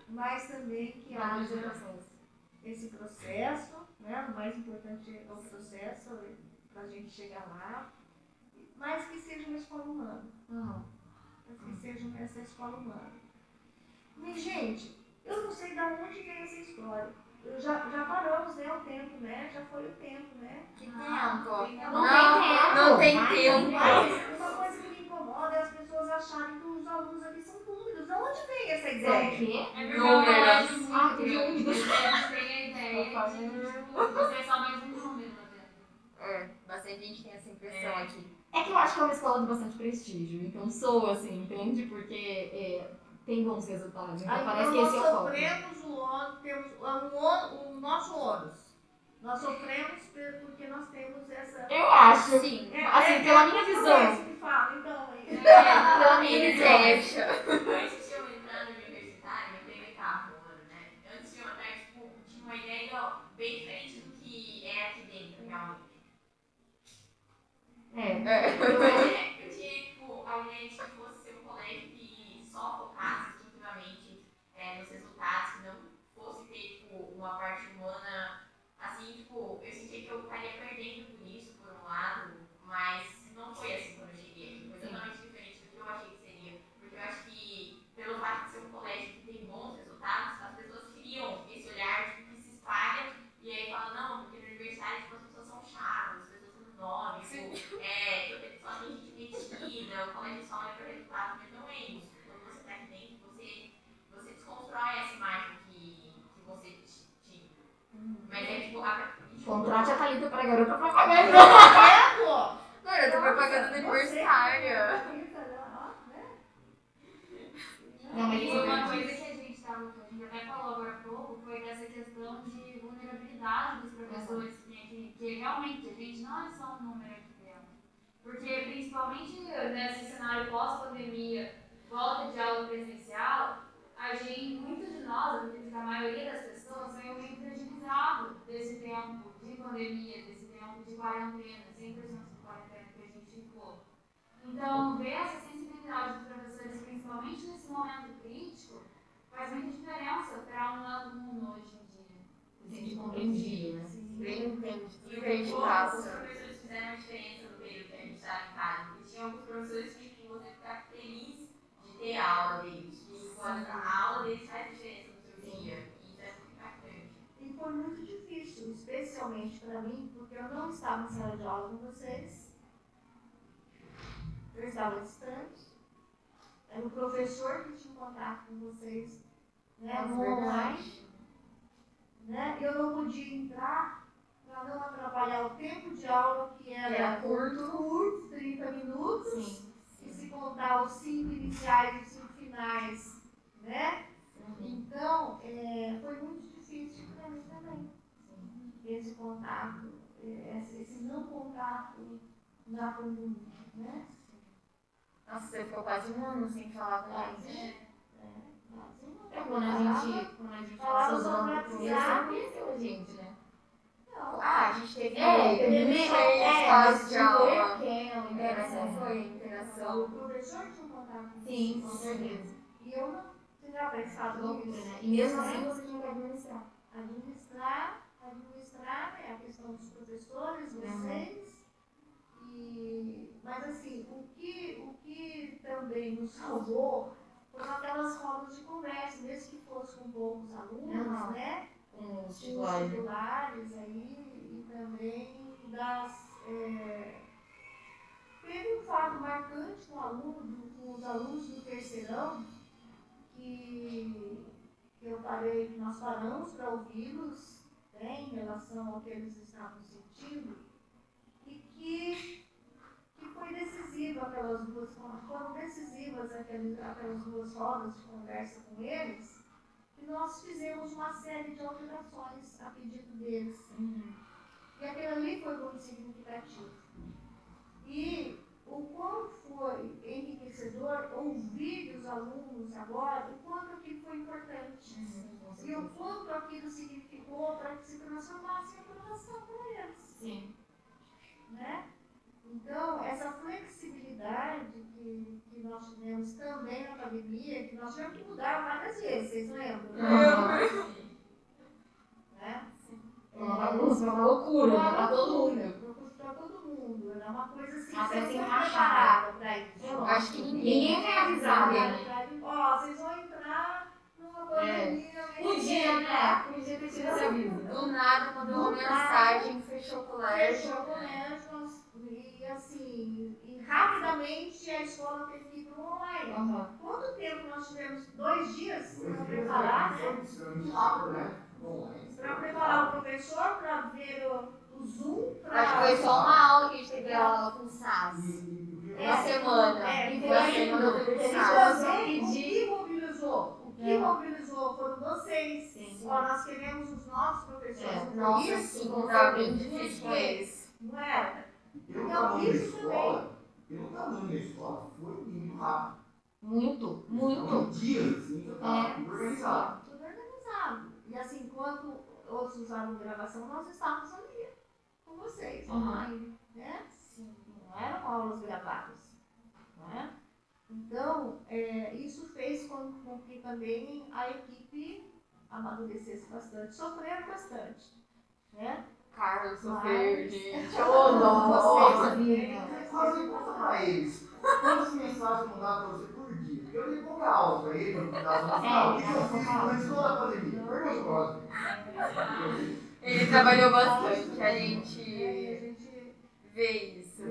mas também que haja esse processo, né? o mais importante é o processo para a gente chegar lá, mas que seja uma escola humana, Uhum. mas que seja essa escola humana. E, gente, eu não sei de onde vem essa história. Eu já, já paramos, né, o tempo, né? Já foi o tempo, né? Que tempo? Não, Não, tem tempo. não tem tempo. Mas uma coisa que me incomoda é as pessoas acharem que os alunos aqui são números. De onde vem essa É o ideia? quê? É Números. o colégio muito Ah, de gente tem a ideia de tipo, você é só mais um número lá dentro. É, bastante gente tem essa impressão É. aqui. É que eu acho que é uma escola de bastante prestígio, então sou assim, entende? Porque é, tem bons resultados. Então Aí parece então que nós esse é o foco. sofremos o ônus, temos o, o nosso ônus. Nós sofremos porque nós temos essa. Eu acho. Sim. É, Assim, é- pela é minha a visão. cabeça que fala, então, é- Pela minha visão. deixa. Antes de eu entrar no universitário, eu carro, né? Antes de eu entrar, tipo, tinha uma ideia bem diferente do que é aqui dentro, realmente. É. Eu, é, eu tinha, tipo, a de que fosse ser um colégio que só focasse exclusivamente é, nos resultados, que não fosse ter, tipo, uma parte humana, assim, tipo, eu sentia que eu estaria perdendo por isso, por um lado, mas não foi assim quando eu cheguei aqui, foi totalmente diferente do que eu achei que seria, porque eu acho que, pelo fato de ser um colégio que tem bons resultados, as pessoas criam esse olhar, tipo, que se espalha, e aí fala, não, porque no universitário, tipo, as pessoas são chatas, as pessoas são nome, tipo, é, só tem gente metida, o colégio só olha para o resultado, mas não é isso. Quando você está aqui dentro, você, você desconstrói essa imagem que, que você t- tinha. Mas é tipo, a, tipo, Contrate a Thalita pra garota propaganda. Não, eu tô propaganda universitária. Não, mas E isso é uma verdade. coisa que a gente tava, que a gente até falou agora há pouco, foi dessa questão de vulnerabilidade dos professores, que, que, que realmente a gente não é só um número aqui dentro. Porque principalmente nesse cenário pós-pandemia, volta de aula presencial, a gente, muitos de nós, eu acredito que a maioria das pessoas, saiu meio fragilizado desse tempo de pandemia, desse tempo de quarentena, 100% de quarentena que a gente ficou. Então, ver essa sensibilidade dos professores, principalmente nesse momento crítico, faz muita diferença para um aluno hoje em dia. Se sentir compreendido, né? Bem entendi. E como passa. os professores fizeram a diferença no período que a gente estava em casa. Porque tinha alguns professores que tipo, você ficar feliz de ter a aula deles. Que tipo, a aula deles faz diferença no seu dia. E isso é muito impactante. E foi muito difícil, especialmente para mim, porque eu não estava em sala de aula com vocês. Eu estava distante. Era o professor que tinha contato com vocês né, no online. Né? Eu não podia entrar para não atrapalhar o tempo de aula, que era, era curto. curto, 30 minutos. Sim. E se contar os cinco iniciais e os cinco finais, né? Então, é, foi muito difícil para mim também. Esse contato, é, esse, não contato na pandemia, né? Nossa, você ficou quase um ano sem falar com Quase. eles. É, quase um É quando a gente, quando a gente Falava sobre você conheceu a gente, né? Não, Ah, a gente teve É, teve é, fases de aula. Interação foi interação. o professor tinha um contato com Sim, com certeza. E eu não tinha pensado nisso. né? E mesmo assim você tinha que administrar. administrar, administrar né, a questão dos professores, vocês. E, mas assim, o que, o que também nos salvou foram aquelas rodas de conversa, mesmo que fosse com poucos alunos, Aham. né? Com os titulares. aí, e também das. é, Teve um fato marcante com, aluno, com os alunos do terceirão, que, que eu parei, que nós paramos para ouvi-los né, em relação ao que eles estavam sentindo, e que, que foi decisiva aquelas duas, foram decisivas aquelas, aquelas duas rodas de conversa com eles, e nós fizemos uma série de alterações a pedido deles. E aquilo ali foi muito significativo. E o quanto foi enriquecedor ouvir dos alunos agora, o quanto aquilo foi importante. E o quanto aquilo significou para que se transformasse em aprovação para eles. Sim. Né? Então, essa flexibilidade que, que nós tivemos também na pandemia, que nós tivemos que mudar várias vezes, vocês lembram? Aham. Né? Foi uma bagunça, foi uma loucura, né? pra todo mundo. Para todo mundo. Era uma coisa assim, Até vocês não encaixar. prepararam para isso. Acho que ninguém. Foi avisado, né? Ó, vocês vão entrar numa pandemia. Podia, né? Podia ter tido esse aviso. Do nada mandou uma mensagem, fechou o colégio. Fechou o colégio e assim, e rapidamente a escola teve que ir para online. Aham. Quanto tempo nós tivemos? Dois dias para preparar, né? dias, anos, né? Para preparar o professor, para ver o, o Zoom, para. Acho que foi só uma aula que a gente teve aula com o SAS. Uma semana. É, E foi a aí semana que com o eles SAS. também, o que mobilizou? O que É. mobilizou foram vocês. Sim. Ó, nós queremos os nossos professores. É, no Nossa, isso, certeza. bem difícil com eles. Não é? Pelo Então, isso escola, pelo tamanho da escola, foi muito rápido. Muito, muito. Então, dias, assim, já estava É. tudo organizado. Tudo organizado. E assim, enquanto outros usavam gravação, nós estávamos ali com vocês, Uhum. online, né? Sim. Não eram aulas gravadas, não é? Então, é, isso fez com, com que também a equipe amadurecesse bastante, sofreram bastante, né? Carlos, sofrer, gente. Ô, Vocês nossa. fazer conta pra eles. Quantas mensagens mandaram pra você por dia? Porque eu dei pouca aula pra ele, das nossas É, aulas. O que eu fiz aula. antes da pandemia? Você. Ele trabalhou bastante, a gente vê isso.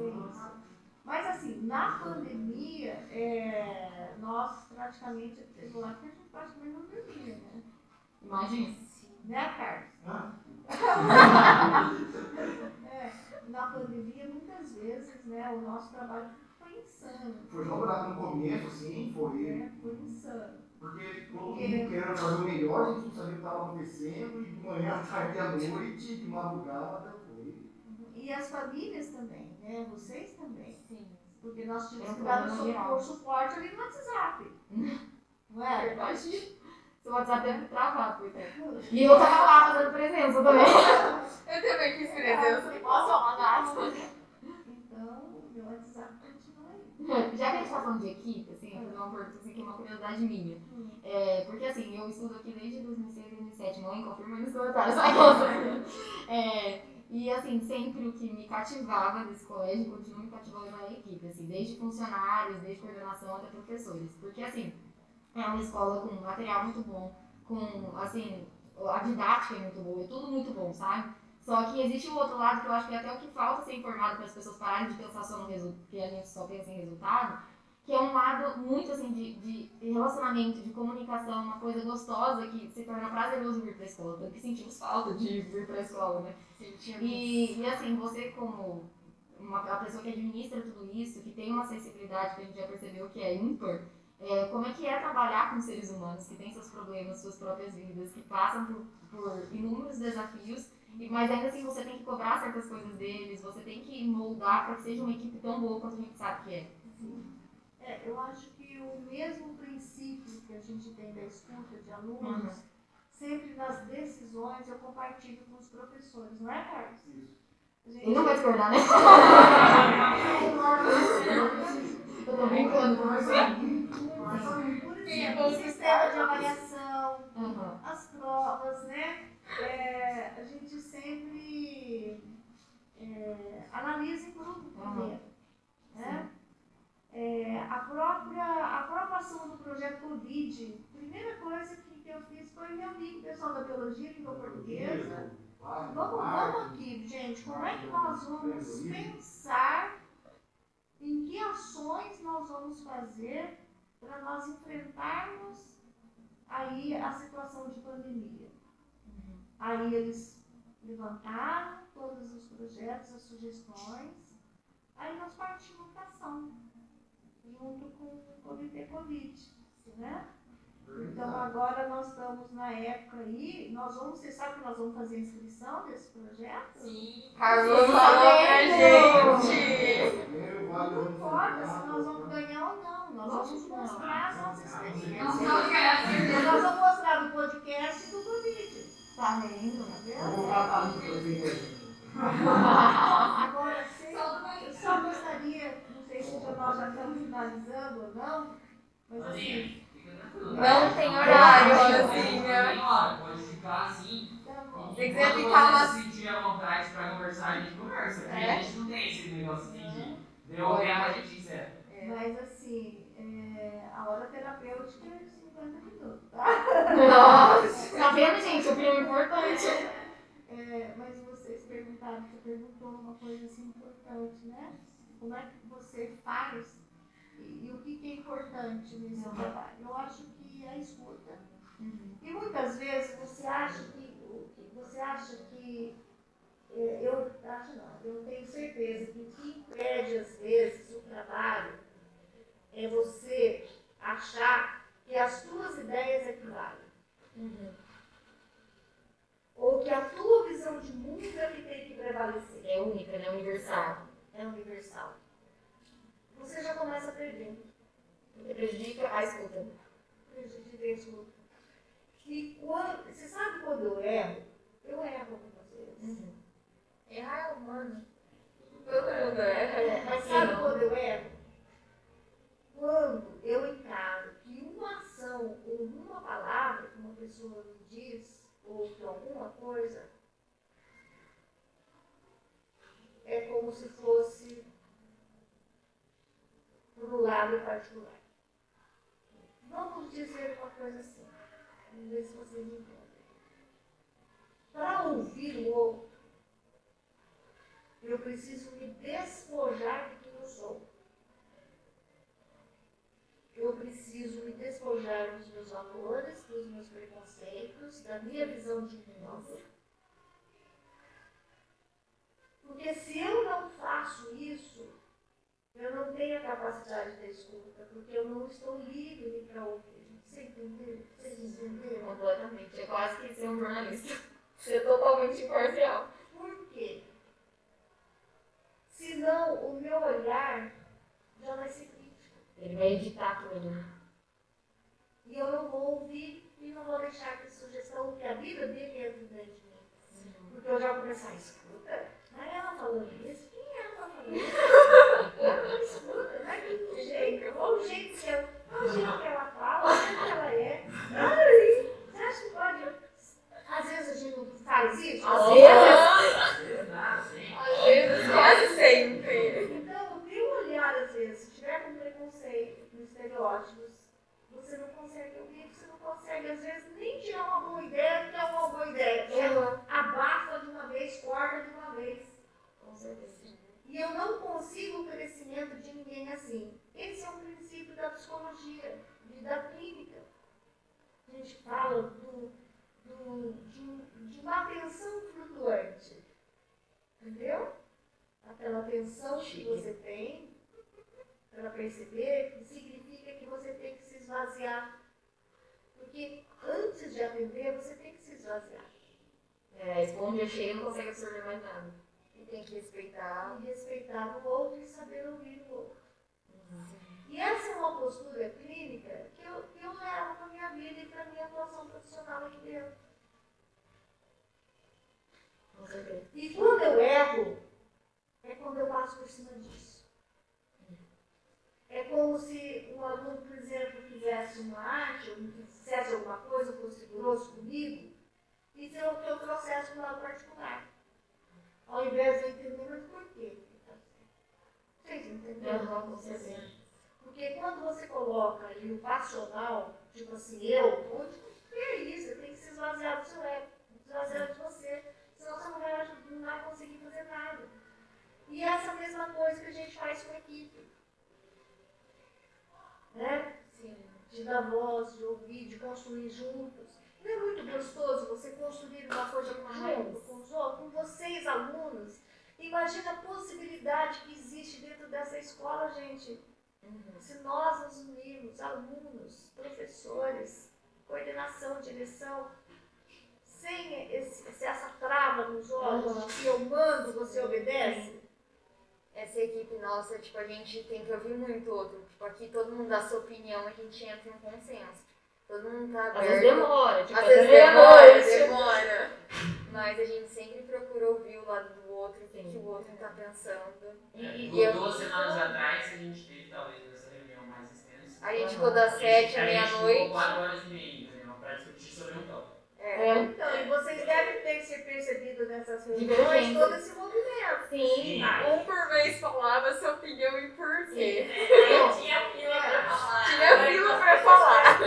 Mas assim, na pandemia, é, nós praticamente, teve lá que a gente praticamente não dormia, né? Imagina. Né, Carlos? Hã? É, na pandemia, muitas vezes, né, o nosso trabalho foi insano. Foi jogado no começo, assim, foi. Né? Foi insano. Porque todo mundo querendo fazer o melhor, a gente não sabia o que estava acontecendo, e de manhã, à tarde à noite, de madrugada, foi. E as famílias também, né? Vocês também. Sim. Porque nós tivemos É que dar o suporte ali no WhatsApp. Não é? Verdade. Seu WhatsApp deve travar, coitado. E eu tava lá fazendo presença também. Eu também fiz presença, não posso falar nada. Então, meu WhatsApp continua aí. Já que a gente tá falando de equipe, assim, eu vou fazer uma pergunta assim, que é uma curiosidade minha. É, porque assim, eu estudo aqui desde 2006, 2007, mãe, confirma nos comentários. é, e assim, sempre o que me cativava desse colégio continua me cativando na equipe, assim, desde funcionários, desde coordenação até professores. Porque assim, é uma escola com material muito bom, com assim, a didática é muito boa, é tudo muito bom, sabe? Só que existe o outro lado que eu acho que é até o que falta ser informado para as pessoas pararem de pensar só no resultado, porque a gente só pensa em resultado, que é um lado muito assim de, de relacionamento, de comunicação, uma coisa gostosa que se torna prazeroso vir para a escola, tanto que sentimos falta de vir para a escola, né? E, e assim, você como uma, a pessoa que administra tudo isso, que tem uma sensibilidade que a gente já percebeu que é ímpar, é, como é que é trabalhar com seres humanos que têm seus problemas, suas próprias vidas, que passam por, por inúmeros desafios, mas ainda assim você tem que cobrar certas coisas deles, você tem que moldar para que seja uma equipe tão boa quanto a gente sabe que é. É, eu acho que o mesmo princípio que a gente tem da escuta de alunos, Uhum. sempre nas decisões eu compartilho com os professores, não é, Carlos? Isso. Gente- Ele não vai discordar, né? Eu tô brincando. Muito, mas é muito. Por exemplo, o sistema de avaliação, Uhum. as provas, né? É, a gente sempre é, analisa em grupo primeiro, né? É, a, própria, a aprovação do projeto Covid, a primeira coisa que, que eu fiz foi reunir com o pessoal da biologia, língua portuguesa. Vamos, vamos aqui, gente, como é que nós vamos pensar em que ações nós vamos fazer para nós enfrentarmos aí a situação de pandemia. Aí eles levantaram todos os projetos, as sugestões, aí nós partimos para ação, junto com o Comitê Covid, né? Então agora nós estamos na época aí, nós vamos, você sabe que nós vamos fazer a inscrição desse projeto? Sim. Carlos Sim, falou pra gente. Não importa se nós vamos ganhar ou não, nós vamos mostrar as nossas experiências. Nós vamos mostrar do podcast e do Covid. Tá vendo? Tá vendo? Agora, se- eu só gostaria, já nós já estamos finalizando ou não, mas assim, Não tem horário, assim, né? Tem hora, pode ficar assim. tá. Se quiser Quando ficar você uma- se sentir à vontade pra conversar, a gente conversa. Porque É? a gente não tem esse negócio assim de deu tempo, a gente encerra. Mas assim, é, a hora terapêutica é 50 minutos, tá? Nossa! Tá vendo, gente? Opinião importante. É, mas vocês perguntaram, você perguntou uma coisa assim importante, né? Como é que você faz e, e o que, que é importante nesse Uhum. trabalho? Eu acho que é a escuta. E muitas vezes você acha que, você acha que é, eu acho não, eu tenho certeza que o que impede às vezes o trabalho é você achar que as suas ideias é que valem. Ou que a tua visão de mundo é que tem que prevalecer. É única, né? Universal. É universal. Você já começa a perder. Porque prejudica a escuta. Prejudica a escuta. E quando, você sabe quando eu erro? Eu erro algumas vezes. Errar é humano. Todo mundo erra. Mas sabe quando eu erro? Quando eu encaro que uma ação ou uma palavra que uma pessoa me diz, ou que alguma coisa, é como se fosse pro lado particular. Vamos dizer uma coisa assim. Vamos ver se vocês entendem. Para ouvir o outro, eu preciso me despojar de quem eu sou. Eu preciso me despojar dos meus valores, dos meus preconceitos, da minha visão de mundo. Porque se eu não faço isso, eu não tenho a capacidade da escuta, porque eu não estou livre para ouvir. Você entendeu? Vocês entenderam? Completamente. É quase que ser um jornalista. Ser totalmente imparcial. Por quê? Senão o meu olhar já vai ser crítico. Ele vai editar tudo. E eu não vou ouvir e não vou deixar que a sugestão, que a vida dele entre dentro de mim. Porque eu já vou começar a escuta. Mas ela falando isso, quem é ela falando isso? Ela escuta, não é que jeito, olha o jeito que ela, olha o jeito que ela fala, olha o jeito que ela é. Aí, você acha que pode. Às vezes a gente não faz isso? Às vezes. Às vezes, quase sempre. Então, o teu olhar, às vezes, se tiver com preconceito, com estereótipos, você não consegue ouvir, você não consegue, às vezes, nem tirar uma boa ideia, que é uma boa ideia. É, abafa de uma vez, corta de uma vez. Certeza. E eu não consigo o crescimento de ninguém assim. Esse é um princípio da psicologia e da clínica. A gente fala do, do, de, de uma atenção flutuante. Entendeu? Aquela atenção que você tem para perceber que significa que você tem que se esvaziar. Porque antes de atender, você tem que se esvaziar. É, esponja cheia não consegue absorver mais nada. Tem que respeitar. E respeitar o outro e saber ouvir o outro. E essa é uma postura clínica que eu, que eu levo para a minha vida e para a minha atuação profissional aqui dentro. E quando eu erro, é quando eu passo por cima disso. É como se um aluno, por exemplo, fizesse uma arte, ou fizesse alguma coisa, fosse grosso comigo, e se eu, eu trouxesse um lado particular. Ao invés de entender, mas por quê? Vocês entenderam? Aham, com certeza. Porque quando você coloca ali o passional, tipo assim, eu, onde é isso? Você tem que se esvaziar do seu ego, esvaziar de você, senão você não vai, não vai conseguir fazer nada. E essa mesma coisa que a gente faz com a equipe. Né? Sim. De dar voz, de ouvir, de construir juntos. Não é muito gostoso você construir uma coisa junto com os outros, com vocês, alunos? Imagina a possibilidade que existe dentro dessa escola, gente. Se nós nos unirmos, alunos, professores, coordenação, direção, sem esse- essa trava nos olhos de que eu mando, você obedece, Essa equipe nossa, tipo, a gente tem que ouvir muito outro. Tipo, aqui todo mundo dá sua opinião e a gente entra em um consenso. Todo mundo tá Às aberto. vezes demora, tipo, Às vezes demora, meia-noite. demora. Mas a gente sempre procura ouvir o lado do outro, o que, o outro tá pensando. É, E du- eu- duas semanas atrás a gente teve talvez essa reunião mais extensa. A gente ficou das sete à A gente ficou meia-noite. quatro horas e meia, entendeu? Pra discutir sobre um tópico. É. Então, e vocês devem ter se percebido nessas reuniões todo esse movimento. Sim. Um por vez falava sua opinião e por quê. Tinha fila pra falar. Tinha fila pra falar.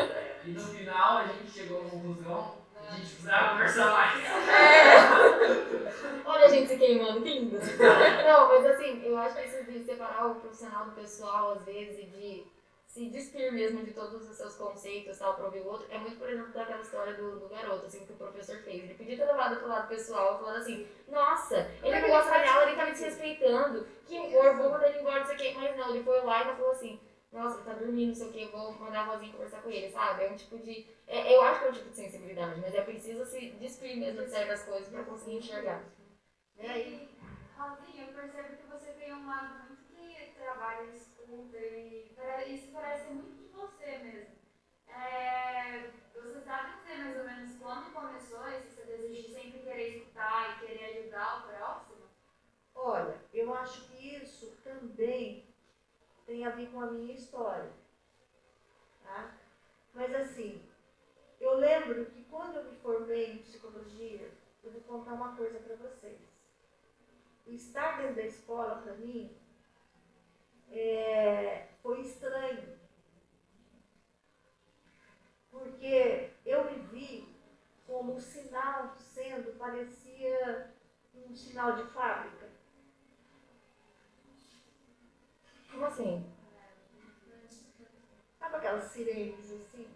E no final a gente chegou à conclusão que a gente precisava conversar mais. Olha a gente se queimando, que lindo. Não, mas assim, eu acho que isso de separar o profissional do pessoal, às vezes, e de se despir mesmo de todos os seus conceitos, tal, pra ouvir o outro, é muito, por exemplo, daquela história do, do garoto, assim, que o professor fez. Ele podia ter levado pro lado pessoal, falando assim, nossa, ele não gosta da aula, ele tá me desrespeitando, que horror, vou mandar ele embora, não sei o quê. Mas não, ele foi lá e falou assim, nossa, tá dormindo, não sei o que, vou mandar a vozinha conversar com ele, sabe? É um tipo de. É, eu acho que é um tipo de sensibilidade, mas é preciso se despir mesmo de certas coisas pra conseguir enxergar. E aí, Rosinha, eu percebo que você tem um lado muito que trabalha, escuta e isso parece muito de você mesmo. É, você sabe dizer mais ou menos quando começou esse seu desejo de sempre querer escutar e querer ajudar o próximo? Olha, eu acho que isso também tem a ver com a minha história. Tá? Mas assim, eu lembro que quando eu me formei em psicologia, eu vou contar uma coisa para vocês. O estar dentro da escola, para mim, é, foi estranho. Porque eu me vi como um sinal sendo, parecia um sinal de fábrica. Como assim? Sabe aquelas sirenes assim?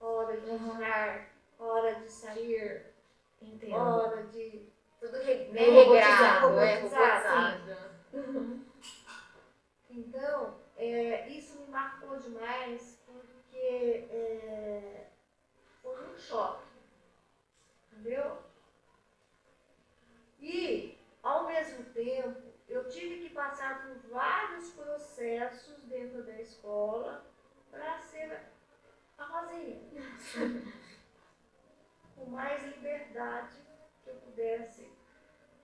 Hora de entrar, hora de sair, Entendo. hora de. Tudo re- Meio bem regrado, robotizado, é, robotizado. robotizado. Então, é, isso me marcou demais porque é, foi um choque. Entendeu? E, ao mesmo tempo, eu tive que passar por vários processos dentro da escola para ser a Rosinha. Com mais liberdade que eu pudesse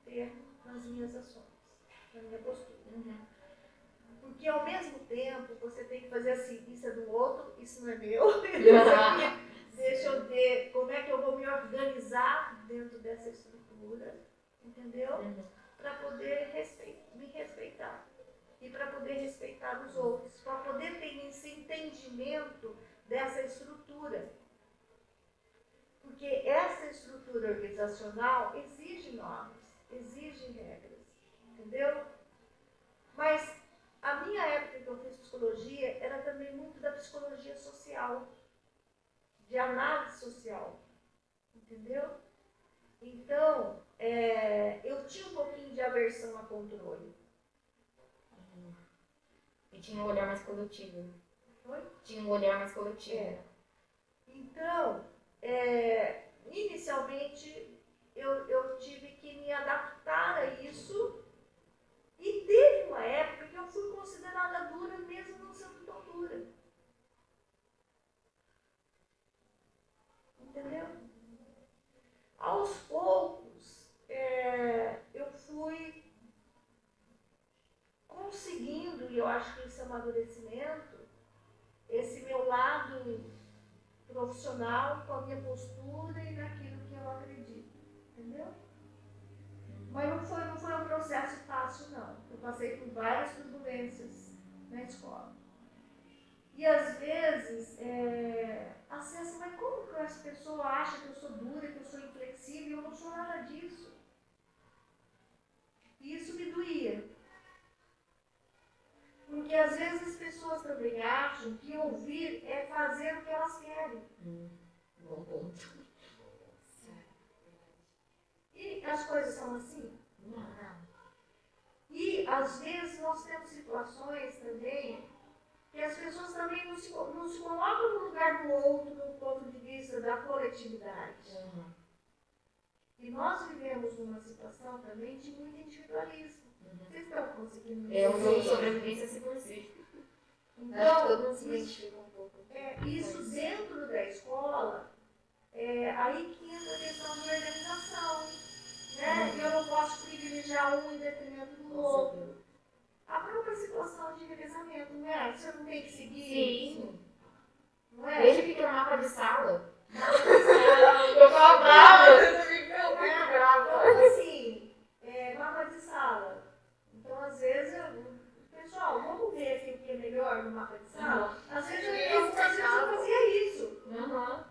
ter nas minhas ações, na minha postura. Porque ao mesmo tempo você tem que fazer assim, isso é do outro, isso não é meu. isso deixa eu ver como é que eu vou me organizar dentro dessa estrutura, entendeu? Para poder respei- me respeitar. E para poder respeitar os outros, para poder ter esse entendimento dessa estrutura. Porque essa estrutura organizacional exige normas, exige regras, entendeu? Mas a minha época que eu fiz psicologia era também muito da psicologia social, de análise social, entendeu? Então, é, eu tinha um pouquinho de aversão a controle. E tinha um olhar mais coletivo. Oi? Tinha um olhar mais coletivo. É. Então, é, inicialmente eu, eu tive que me adaptar a isso e teve uma época que eu fui considerada dura mesmo não sendo tão dura. Entendeu? Aos poucos, é, eu fui conseguindo, e eu acho que isso é amadurecimento, esse meu lado profissional com a minha postura e naquilo que eu acredito. Entendeu? Mas não foi, não foi um processo fácil, não. Eu passei por várias turbulências na escola. E às vezes, é, assim, assim, mas como que essa pessoa acha que eu sou dura, que eu sou inflexível? Eu não sou nada disso. E isso me doía. Porque às vezes as pessoas também acham que ouvir é fazer o que elas querem. Bom ponto. E as coisas são assim. Não. E às vezes nós temos situações também que as pessoas também não se, não se colocam no lugar do outro no ponto de vista da coletividade. E nós vivemos numa situação também de muito individualismo. Vocês estão conseguindo É um jogo de sobrevivência se por si. Então, todo mundo se isso- identifica um pouco. É, isso dentro da escola, é, aí que entra a questão de organização. Né? Eu não posso privilegiar um em detrimento do outro. A própria situação de revezamento, não é? Você não tem que seguir. Sim. Não é? O que que é um mapa de sala. Eu falo brava! Eu fico muito É, brava. Então, assim, é, mapa de sala. Então, às vezes, eu, pessoal, vamos ver aqui o que é melhor no mapa de sala? Às vezes, eu, eu, às vezes eu fazia isso. Aham.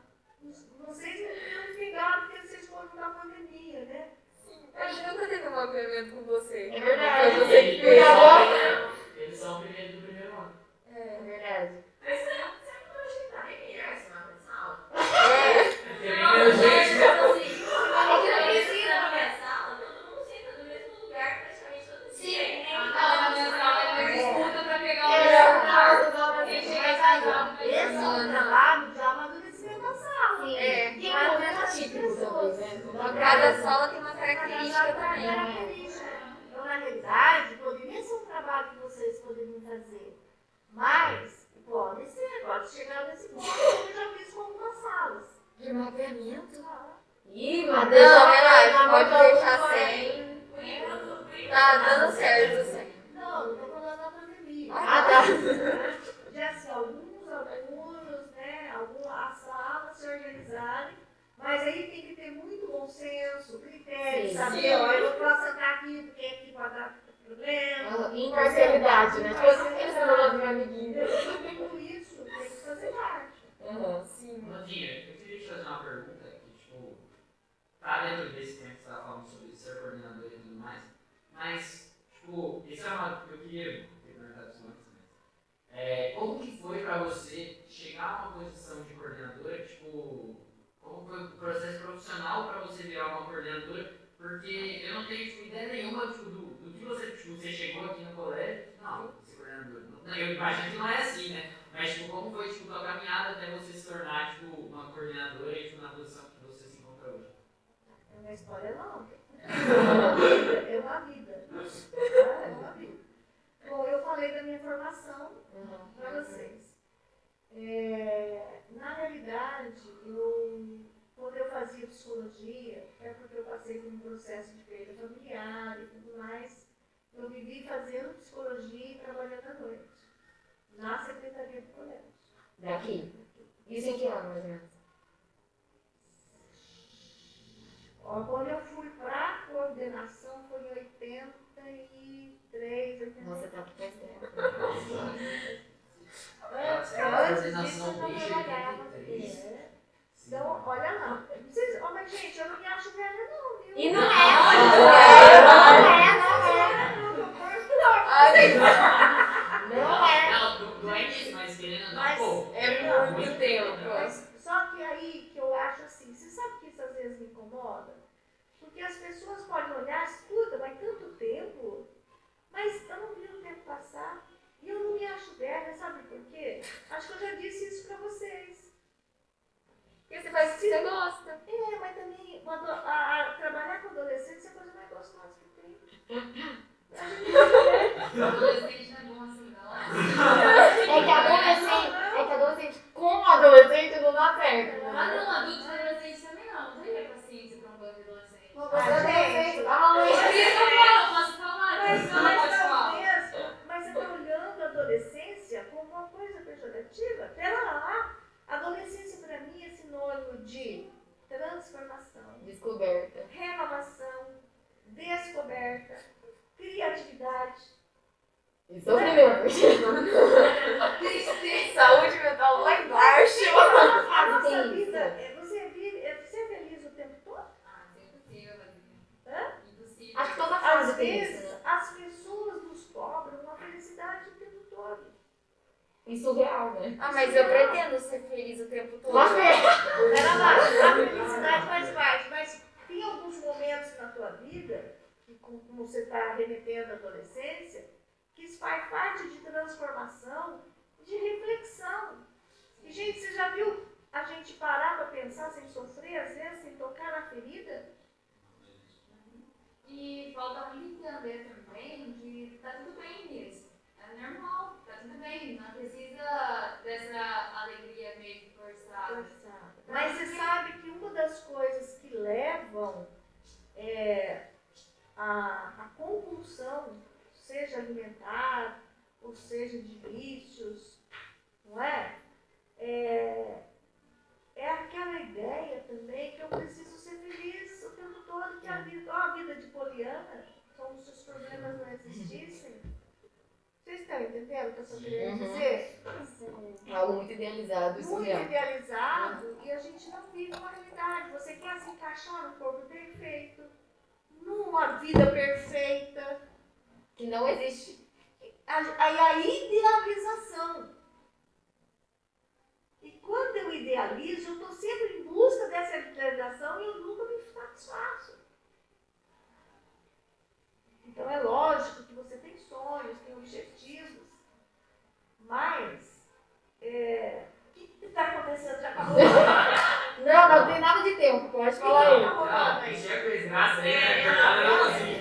Vocês não me pegaram porque vocês foram na pandemia, né? A gente nunca teve um mapeamento com você. É verdade. Foi você que fez. Eles são o primeiro do primeiro ano. É verdade. Né? Então, na realidade, poderia ser um trabalho que vocês poderiam fazer. Mas, pode ser, pode chegar nesse ponto, eu já fiz com algumas salas. De mapeamento? Ih, Não, mas relaxa, pode deixar sem. Tá dando certo sem. Não, não estou falando da pandemia. Ah, tá. Já assim, alguns alunos, né, algumas salas se organizarem, mas aí tem que ter muito bom senso, critério, saber, ó, eu não posso sentar aqui porque aqui pode dar problema. Ah, Imparcialidade, né? Tipo assim, eles não falam meu amiguinho. Tudo isso tem que fazer parte. Aham. Sim. Mandinha, eu queria te fazer uma pergunta que, tipo, tá dentro desse tempo que você estava falando sobre ser coordenador e tudo mais, mas, tipo, isso é uma que eu queria ter perguntado isso antes, mas, é, como que foi pra você chegar a uma posição de coordenadora, tipo, como foi o processo profissional pra você virar uma coordenadora, porque eu não tenho, tipo, ideia nenhuma, tipo, do, do que você, tipo, você chegou aqui no colégio, não, vou ser coordenadora, Não, eu imagino que não é assim, né? Mas, tipo, como foi, tipo, a caminhada até você se tornar, tipo, uma coordenadora e, tipo, na posição que você se encontra hoje? É uma história longa. É uma vida. É uma vida. Bom, eu falei da minha formação para vocês. É, na realidade, eu, quando eu fazia psicologia, é porque eu passei por um processo de perda familiar e tudo mais, eu vivi fazendo psicologia e trabalhando à noite, na secretaria do colégio. Daqui. Isso em que ano, mais ou menos? Quando eu fui para coordenação foi em 83, 84. Nossa, tá aqui faz tempo. Antes, É disso eu não desde trabalhava. 83. É. Então, olha lá. Vocês, ó, mas gente, eu não me acho velha não, viu? E não é. Não perfeito, numa vida perfeita. Que não existe. Aí a idealização. E quando eu idealizo, eu estou sempre em busca dessa idealização e eu nunca me satisfaço. Então é lógico que você tem sonhos, tem objetivos, mas é, que tá rolando. Não, não tem nada tempo, pode falar aí. Tá aí.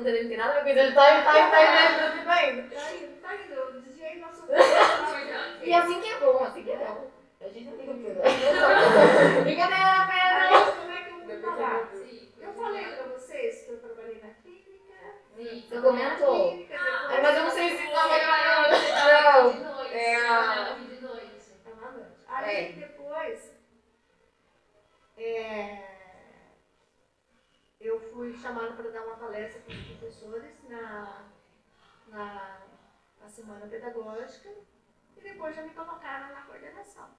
Pergunta dele não tem nada a ver com isso. Ele tá indo, tá indo, tá indo, tá indo. tá indo, tá indo. Eu desviei nosso. E assim que é bom, assim que é bom. A gente não pra você. Brincadeira, Pedro! Aí, como é que eu vou falar? Eu falei pra vocês que eu trabalhei na clínica. Você comentou. Clínica, depois- É, mas eu não sei se tá melhorando. De noite. É a- De noite. Tá mandando. Aí depois é, eu fui chamada para dar uma palestra para os professores na, na, na semana pedagógica e depois já me colocaram na coordenação.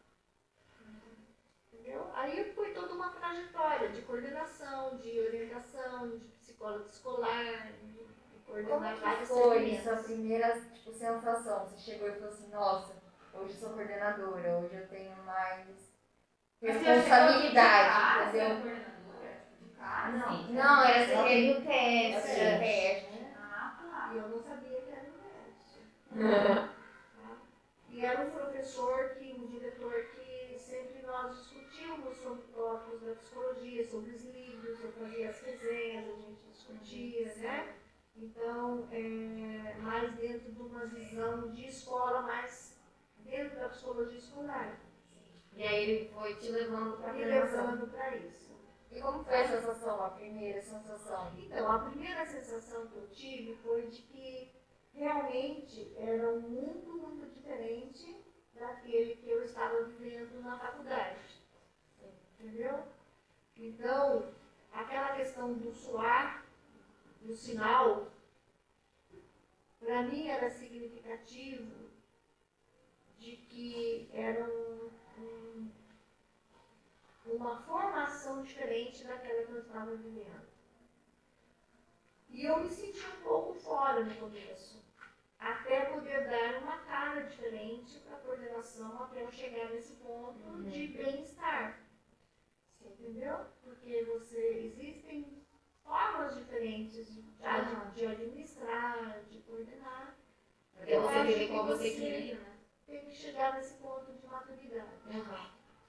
Entendeu? Aí foi toda uma trajetória de coordenação, de orientação, de psicólogo escolar, de, de coordenar Como que foi sua primeira tipo, sensação? Você chegou e falou assim, nossa, hoje eu sou coordenadora, hoje eu tenho mais responsabilidade, entendeu? Não, Não, era Ela assim, teve o teste. E eu não sabia que era um teste. E era um professor, que, um diretor que sempre nós discutíamos sobre tópicos da psicologia, sobre os livros, eu fazia as resenhas, a gente discutia, né? Então, é, mais dentro de uma visão de escola, mais dentro da psicologia escolar, E aí ele foi te levando para isso. E como foi a sensação, a primeira sensação? Então, a primeira sensação que eu tive foi de que realmente era um mundo muito diferente daquele que eu estava vivendo na faculdade. Entendeu? Então, aquela questão do suar, do sinal, para mim era significativo de que era um, um uma formação diferente daquela que eu estava vivendo. E eu me senti um pouco fora no começo, até poder dar uma cara diferente para a coordenação, até eu chegar nesse ponto de bem-estar. Entendeu? Porque você, existem formas diferentes de, de, de administrar, de coordenar. Porque você vive como você queria? Tem que chegar nesse ponto de maturidade.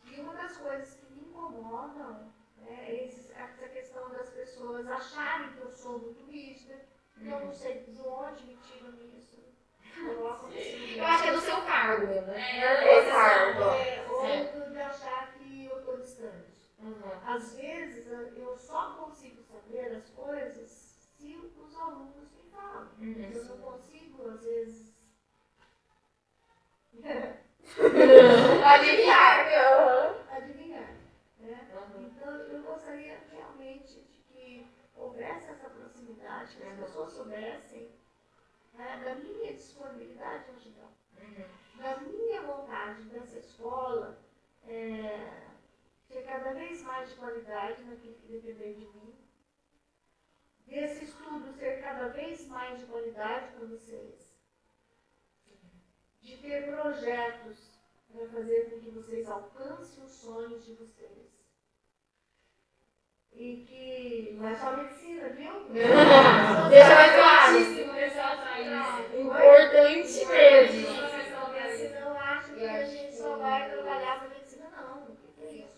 E uma das coisas que incomodam né, é esses- essa questão das pessoas acharem que eu sou muito rígida, que eu não sei de onde me tiram isso. Nesse Eu acho que é do seu cargo, né? É cargo. É, ou de achar que eu estou distante. Uhum. Às vezes eu eu só consigo saber as coisas se os alunos me falam. Eu não consigo, às vezes. Adivinhar, meu. adivinhar. Então, eu gostaria realmente de que houvesse essa proximidade, que as pessoas soubessem né, da minha disponibilidade em ajudar, da minha vontade dessa escola é, ter cada vez mais de qualidade naquilo que depender de mim, desse estudo ser cada vez mais de qualidade para vocês, de ter projetos para fazer com que vocês alcancem os sonhos de vocês. E que não é só medicina, viu? Deixa mais claro. Importante mesmo. Senão acho que a gente só vai trabalhar para medicina, não. O que é isso?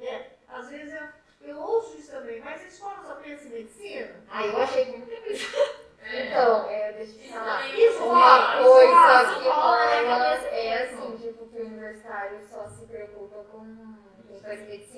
É, às vezes eu, eu ouço isso também, mas a escola só pensa em medicina? Ah, eu achei que muito isso. Então, é, deixa eu te falar. Isso Uma coisa que rola é mesmo. assim, tipo, que o universitário só se preocupa com quem faz medicina.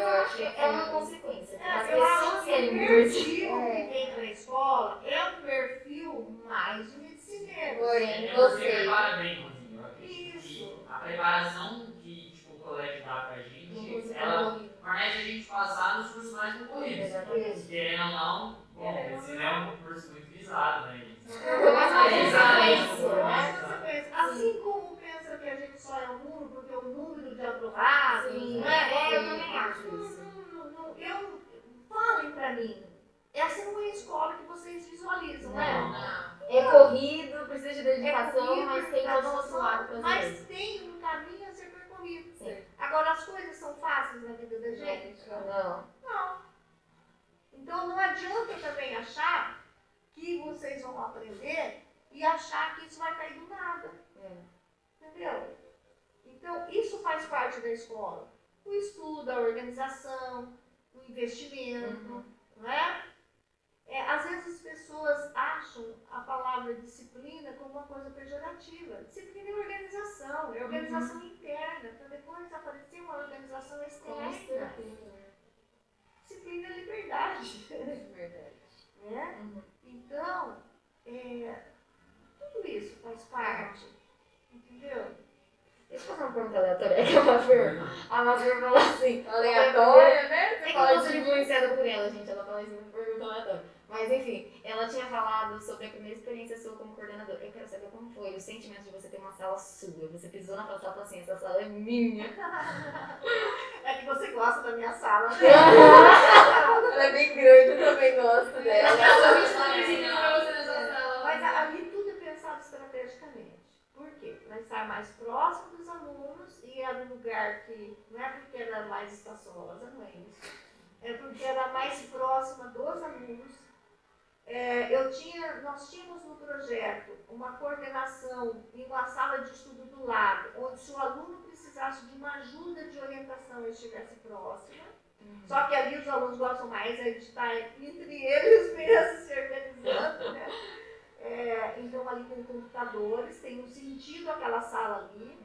Eu acho que é uma consequência. É, as pessoas que é perfil que tem na escola é um perfil mais de medicineiro. Porém, você. Prepara bem, assim, Isso. A preparação que tipo, o colégio dá pra gente, é ela permite a gente passar nos cursos mais concorridos. É querendo ou não, bom, é. medicina é um curso muito visado, né? Mas mais visado. Assim como número de aprovados. Sim, não é? é, eu também acho Não, isso. não, não, não, eu, falem pra mim. Essa não é a escola que vocês visualizam, né? Não. É corrido, precisa de dedicação, É corrido, mas tem todo um outro lado pra Mas fazer. tem um caminho a ser percorrido. Sim. Agora, as coisas são fáceis na vida da gente? Não. Não. Então, não adianta também achar que vocês vão aprender e achar que isso vai cair do nada. É. Então, isso faz parte da escola. O estudo, a organização, o investimento, não é? É, às vezes as pessoas acham a palavra disciplina como uma coisa pejorativa. Disciplina é organização, é organização interna, para depois aparecer uma organização externa. Disciplina é liberdade. Verdade. né? Uhum. Então, é, tudo isso faz parte. Deixa eu fazer uma pergunta aleatória. É que a Mafir, a falou assim. Aleatória, né? É que eu sou influenciada por ela, gente. Ela fala isso uma pergunta aleatória. Mas enfim, ela tinha falado sobre a primeira experiência sua como coordenadora. Eu quero saber como foi o sentimento de você ter uma sala sua. Você pisou na sala e falou assim: essa sala é minha. É que você gosta da minha sala, né? Ela é bem grande, eu também gosto dela. Mas a- ali tudo é pensado estrategicamente. Para estar mais próximo dos alunos e era um lugar que não é porque era mais espaçosa, não é isso. É porque era mais próxima dos alunos. É, eu tinha, nós tínhamos no projeto uma coordenação em uma sala de estudo do lado, onde se o aluno precisasse de uma ajuda de orientação ele estivesse próximo. Só que ali os alunos gostam mais é de estar entre eles mesmos se organizando, né? É, então ali tem computadores, tem um sentido aquela sala ali.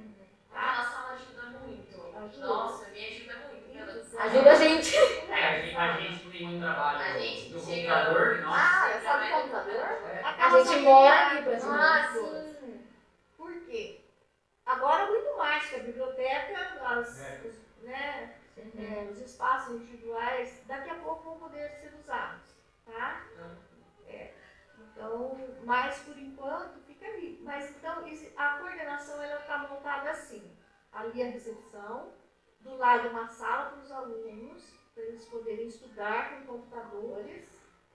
Aquela sala ajuda muito. Ajuda. Nossa, me ajuda muito. Deus. Ajuda a gente. É, a gente, a gente tem muito trabalho A gente do chega- computador, nossa. Ah, sabe o computador? É. A gente mora aqui pra Ah, cima. sim. Por quê? Agora muito mais que a biblioteca, as, É. os, né, é, os espaços individuais, daqui a pouco vão poder ser usados, tá? É. Então, mas por enquanto fica ali. Mas então a coordenação ela está montada assim. Ali a recepção, do lado uma sala para os alunos, para eles poderem estudar com computadores.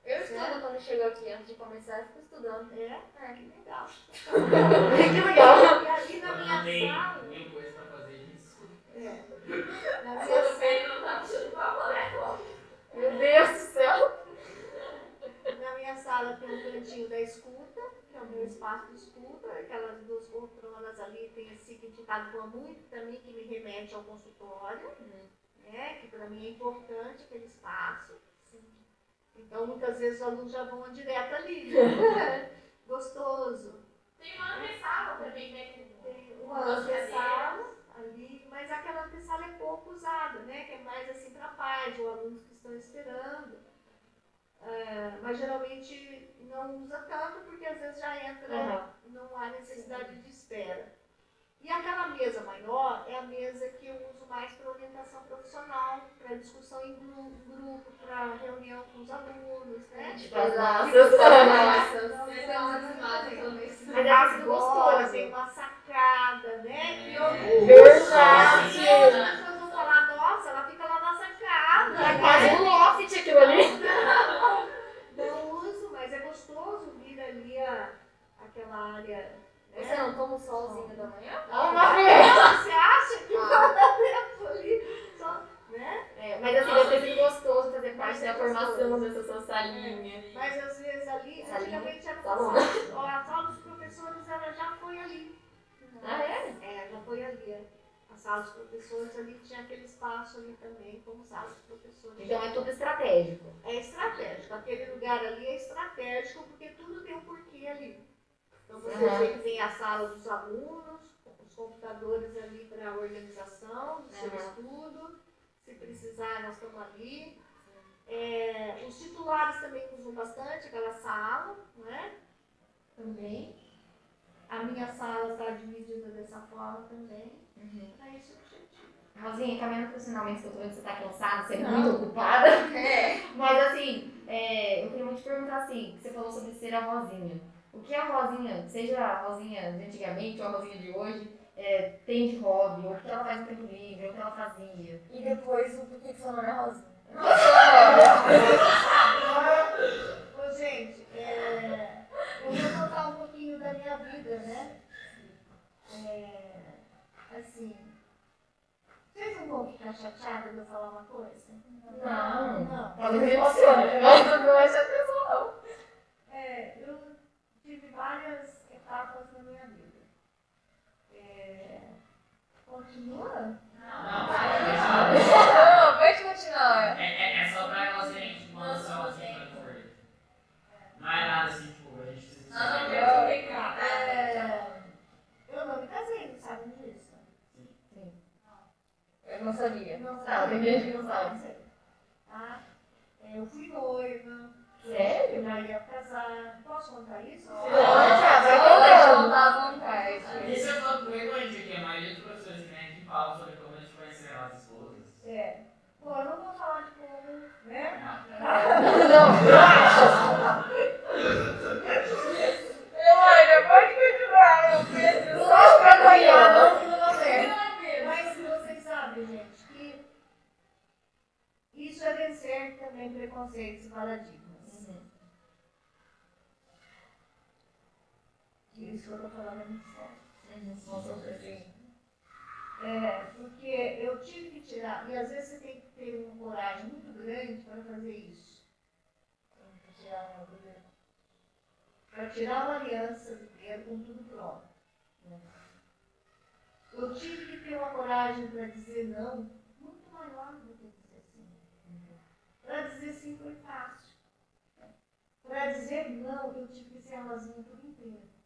Eu estudo quando chego aqui, antes de começar, eu fico estudando. É, é que legal. que legal. E ali na minha sala, mil coisas pra fazer isso. é, na minha sala, não tá puxando papo, né? Meu Deus do céu. Na minha sala tem um cantinho da escuta, que é o meu espaço de escuta, aquelas duas poltronas ali tem esse significado com muito também que me remete ao consultório, né? Que para mim é importante aquele espaço. Então muitas vezes os alunos já vão direto ali. né? Gostoso. Tem uma antessala também, né? Tem uma antessala ali, mas aquela antessala é pouco usada, né? Que é mais assim para pais ou alunos que estão esperando. É, mas geralmente não usa tanto porque às vezes já entra, Aham. não há necessidade de espera. E aquela mesa maior é a mesa que eu uso mais para orientação profissional, para discussão em gru- grupo, para reunião com os alunos, né? Tipo, as. Mas é sido Agora gostoso. tem uma sacada, né? Que eu É. Verdade. As pessoas vão falar, nossa, ela fica lá na sacada. É quase um loft aquilo ali. Não uso, mas é gostoso vir ali a, área. Você não toma o solzinho da manhã? Ó, uma vez. Você acha que dar tempo ali? Só, né? É, mas assim, deve ter sido gostoso fazer parte da formação dessa sua salinha. Mas às vezes ali, antigamente era Salão. ó, a sala dos professores ela já foi ali. Ah, é? É, já foi ali. é. A sala dos professores ali tinha aquele espaço ali também, como sala dos professores. Então é tudo estratégico. É estratégico. Aquele lugar ali é estratégico porque tudo tem um porquê ali. Então você que tem a sala dos alunos, os computadores ali para a organização do seu estudo. Se precisar, nós estamos ali. É, os titulares também usam bastante aquela sala, né? Também. A minha sala está dividida dessa forma também. É esse o objetivo. Rosinha, caminhando profissionalmente, que eu tô vendo que você tá cansada, você é muito ocupada. É. Mas assim, é, eu queria muito te perguntar assim, você falou sobre ser a Rosinha. O que é a Rosinha, seja a Rosinha de antigamente ou a Rosinha de hoje, é, tem de hobby, ou o que ela faz no tempo livre, ou o que ela fazia. E depois o porquê que seu nome é Rosinha. Ô, gente, é, eu vou contar um pouquinho da minha vida, né? É, assim, vocês não vão ficar chateados de eu falar uma coisa? Não. Não. Talvez me emocione, mas não é atenção, não. É, eu tive várias etapas na minha vida. É, continua? Não, Não, pode continuar. é, é, é só pra elas terem tipo, uma noção assim pra correr. Não é nada assim, tipo, a gente precisa não temos que pegar. É, eu não me casei, não sabem disso? Eu não sabia. Não Não, tem gente que não sabe. Tá? É, Eu fui noiva. Sério? Eu já ia casar. Posso contar isso? Pode, vai contar à vontade. Isso é todo frequente aqui, a maioria dos professores que vem aqui falam sobre como a gente conhecer as esposas. É. Pô, eu não vou falar de como, né? Elônia, pode continuar. Eu preciso. Só pra não não dá certo. Mas vocês sabem, gente, que isso é vencer também preconceitos e paradigmas. Isso eu tô falando sério. É, porque eu tive que tirar, e às vezes você tem que ter uma coragem muito grande para fazer isso. Para tirar uma Para tirar uma aliança do dedo com tudo pronto. né? Eu tive que ter uma coragem para dizer não muito maior do que dizer sim. Para dizer sim foi fácil. Para dizer não, eu tive que ser a Rosinha por inteiro.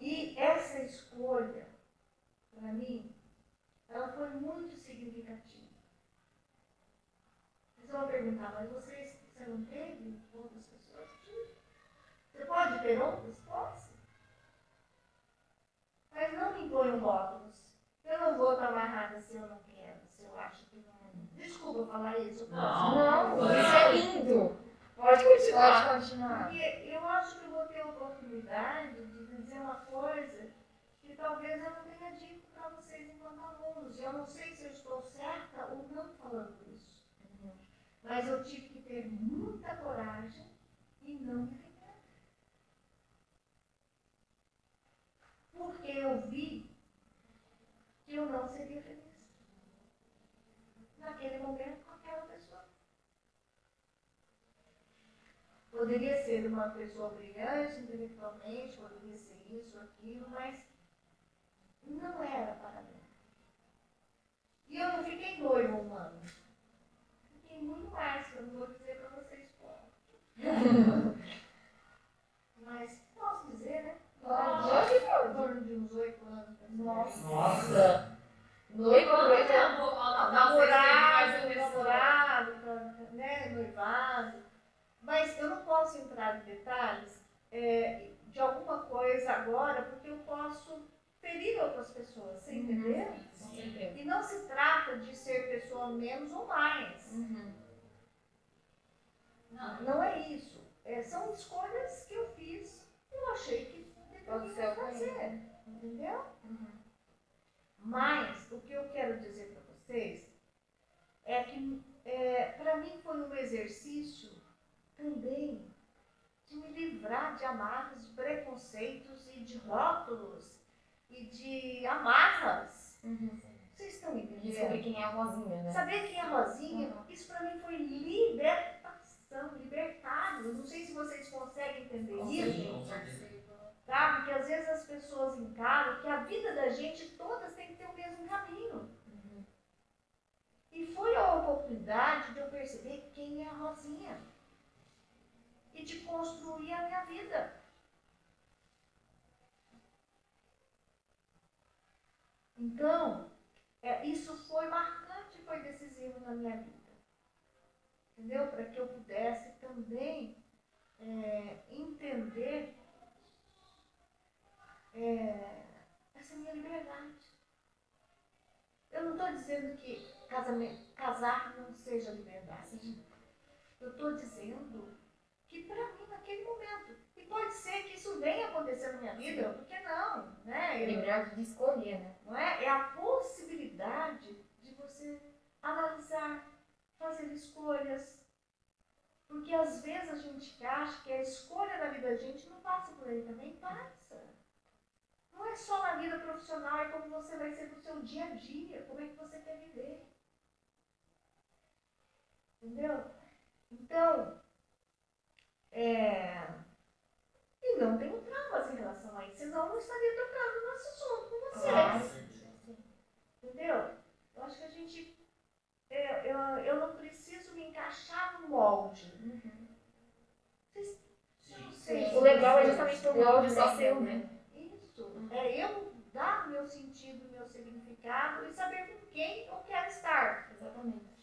E essa escolha, para mim, ela foi muito significativa. Vocês vão perguntar, mas vocês, você não teve outras pessoas? Você pode ter outras? Pode. Mas não me imponham rótulos. Eu não vou estar amarrada se eu não quero, se eu acho que não. Desculpa falar isso. eu posso. Não. Não, isso é lindo. Pode continuar. Pode continuar. Porque eu acho que eu vou ter a oportunidade de dizer uma coisa que talvez eu não tenha dito para vocês enquanto alunos. Eu não sei se eu estou certa ou não falando isso. Mas eu tive que ter muita coragem e não me arrepender. Porque eu vi que eu não seria feliz. Naquele momento com aquela pessoa. Poderia ser uma pessoa brilhante intelectualmente, poderia ser isso, aquilo, mas não era para mim. E eu não fiquei noiva um ano. Fiquei muito mais, que eu não vou dizer para vocês como. mas posso dizer, né? Pode. Em torno de uns oito anos. Nossa. Nossa. Ó, vocês têm mais namorado, namorado, né, noivado. Mas eu não posso entrar em detalhes é, de alguma coisa agora, porque eu posso ferir outras pessoas, você entendeu? Com certeza. E não se trata de ser pessoa menos ou mais. Uhum. Não. Não é isso. É, são escolhas que eu fiz e eu achei que deveria fazer. Entendeu? Uhum. Mas o que eu quero dizer para vocês é que é, para mim foi um exercício também de me livrar de amarras, de preconceitos e de rótulos e de amarras. Uhum. Vocês estão entendendo? Descobrir quem é a Rosinha, né? Saber quem é a Rosinha, isso para mim foi libertação, libertado. Não sei se vocês conseguem entender Com isso. Sim, com certeza. Tá? Porque às vezes as pessoas encaram que a vida da gente todas tem que ter o mesmo caminho. E foi a oportunidade de eu perceber quem é a Rosinha. E de construir a minha vida. Então, é, isso foi marcante, foi decisivo na minha vida. Entendeu? Para que eu pudesse também é, entender é, essa minha liberdade. Eu não estou dizendo que casamento, casar não seja liberdade. Eu estou dizendo que para mim naquele momento. E pode ser que isso venha acontecer na minha vida, por que não? Né? Liberdade de escolher, né? não é? É a possibilidade de você analisar, fazer escolhas. Porque às vezes a gente acha que a escolha da vida da gente não passa por aí também, passa. Não é só na vida profissional, é como você vai ser no seu dia a dia, como é que você quer viver. Entendeu? Então, é... e não tenho traumas em relação a isso, senão eu não estaria tocando nesse assunto com vocês. Claro. Entendeu? Eu acho que a gente. é, Eu, eu não preciso me encaixar no molde. Vocês- eu não sei. O legal é justamente o molde só seu, né? Isso. É eu dar o meu sentido, o meu significado e saber com quem eu quero estar. Exatamente.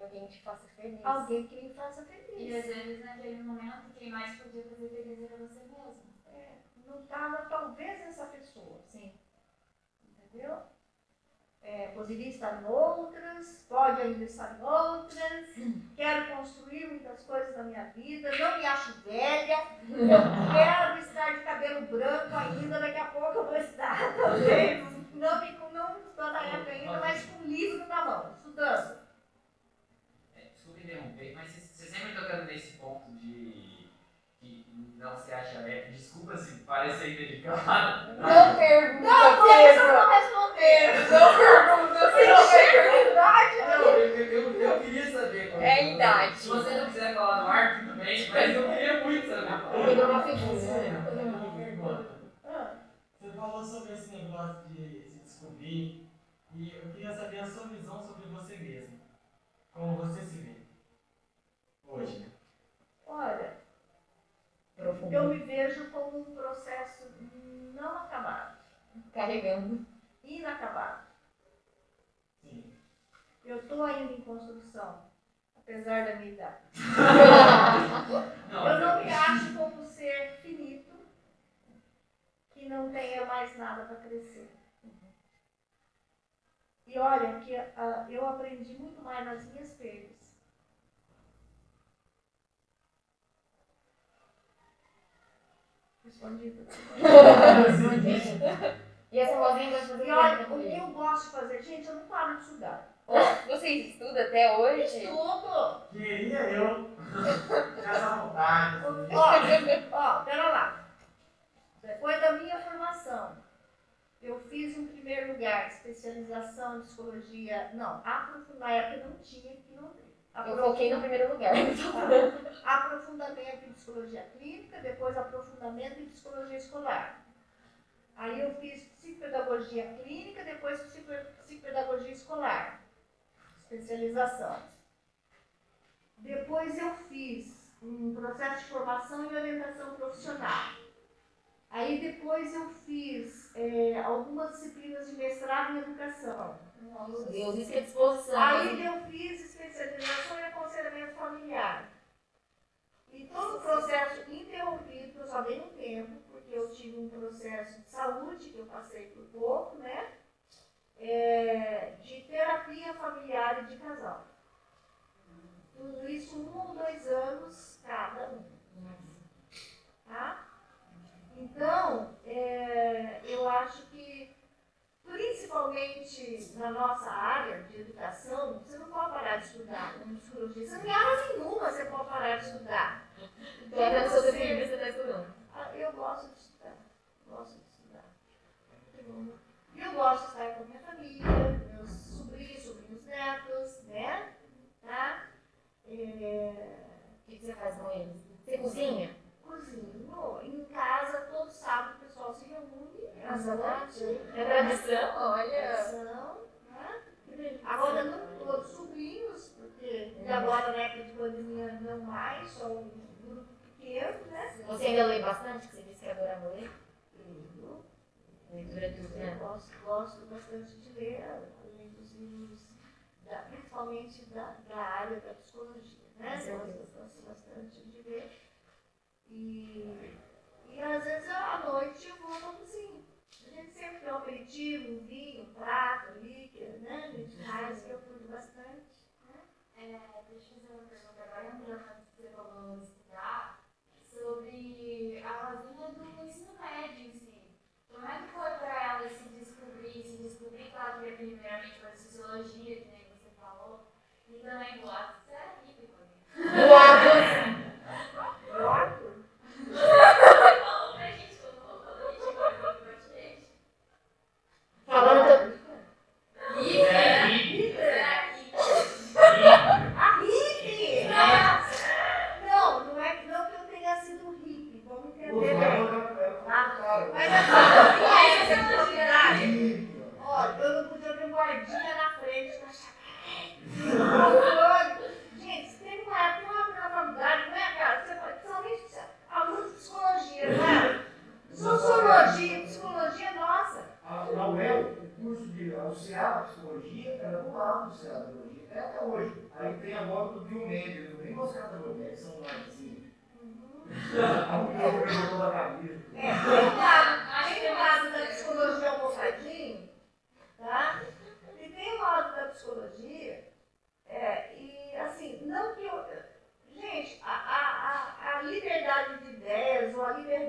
Alguém que te faça feliz. Alguém que me faça E às feliz. vezes naquele momento quem mais podia fazer feliz era você mesmo. É, não estava talvez essa pessoa. Sim. Entendeu? É, poderia estar em outras, pode ainda estar em outras. Quero construir muitas coisas na minha vida, não me acho velha. Quero estar de cabelo branco ainda, daqui a pouco eu vou estar talvez. Não, me, não estou na época ainda, mas com um livro na mão, estudando. É, interromper, mas você você sempre tocando nesse ponto de que não se acha leve. Desculpa se parecer indelicado. Não pergunta, Não, Pedro. vou responder. Não pergunta, Se não é verdade, Não, eu, eu, eu, eu queria saber. como- É a idade. Se você não quiser falar no ar, tudo bem, mas eu queria muito saber. É. Você, eu tenho uma pergunta. Você falou sobre esse negócio de se descobrir e eu queria saber a sua visão sobre você mesmo. Como você se vê hoje. olha, Profundo. eu me vejo como um processo não acabado, Carregando. inacabado. Sim. Eu estou ainda em construção, apesar da minha idade. Não, Eu não me acho como ser finito, que não tenha mais nada para crescer. E olha que ah, eu aprendi muito mais nas minhas perdas. Respondido. E essa vozinha gosta de fazer E olha, o que eu gosto de fazer, gente, eu não paro de estudar. Vocês estudam até hoje? Estudo! Queria eu ter essa vontade. Ó, ó, pera lá. Depois da minha formação, eu fiz em primeiro lugar especialização em psicologia. Não, aprofundar, na época não tinha aqui no Londrina. Eu foquei no primeiro lugar. Aprofundamento em psicologia clínica, depois aprofundamento em psicologia escolar. Aí eu fiz psicopedagogia clínica, depois psico- psicopedagogia escolar. Especialização. Depois eu fiz um processo de formação e orientação profissional. Aí depois eu fiz eh, algumas disciplinas de mestrado em educação. Meu Deus, isso é disposição. Aí eu fiz especialização em aconselhamento familiar. E todo o processo interrompido, que eu só dei um tempo, porque eu tive um processo de saúde que eu passei por pouco, né? É, de terapia familiar e de casal. Tudo isso um ou dois anos cada um. Tá? Então, é, eu acho que principalmente na nossa área de educação, você não pode parar de estudar como não tem área nenhuma, você pode parar de estudar. Então, seu Você- você está estudando. Eu gosto de estudar. Gosto de estudar. E eu gosto de estar com a minha família, meus sobrinhos, sobrinhos netos, né? Tá? É, O que você faz com eles? Você cozinha? Cozinho. Em casa, todo sábado o pessoal se reúne. à noite. É tradição, olha. Tradição, né? Agora não todos sobrinhos, porque e agora na época de pandemia não mais, só um grupo pequeno, né? Você ainda lê bastante? Que você disse que adorava ler? Leitura né? gosto, gosto bastante de ler, além dos livros, da- principalmente da, da área da psicologia, né? Gosto bastante de ler. E, e às vezes eu, à noite eu vou pra cozinha. Assim, a gente sempre tem um aperitivo, um vinho, um prato, líquido, né? Uhum. Rituais que eu cuido bastante. Né? É, deixa eu fazer uma pergunta agora, lembrando que você falou estudar, sobre a Rosinha do ensino médio em si. Como é que foi para ela se descobrir, se descobrir, que ela quer primeiramente fazer a sociologia, que nem você falou, e também boatos, você é rico, né? Boatos!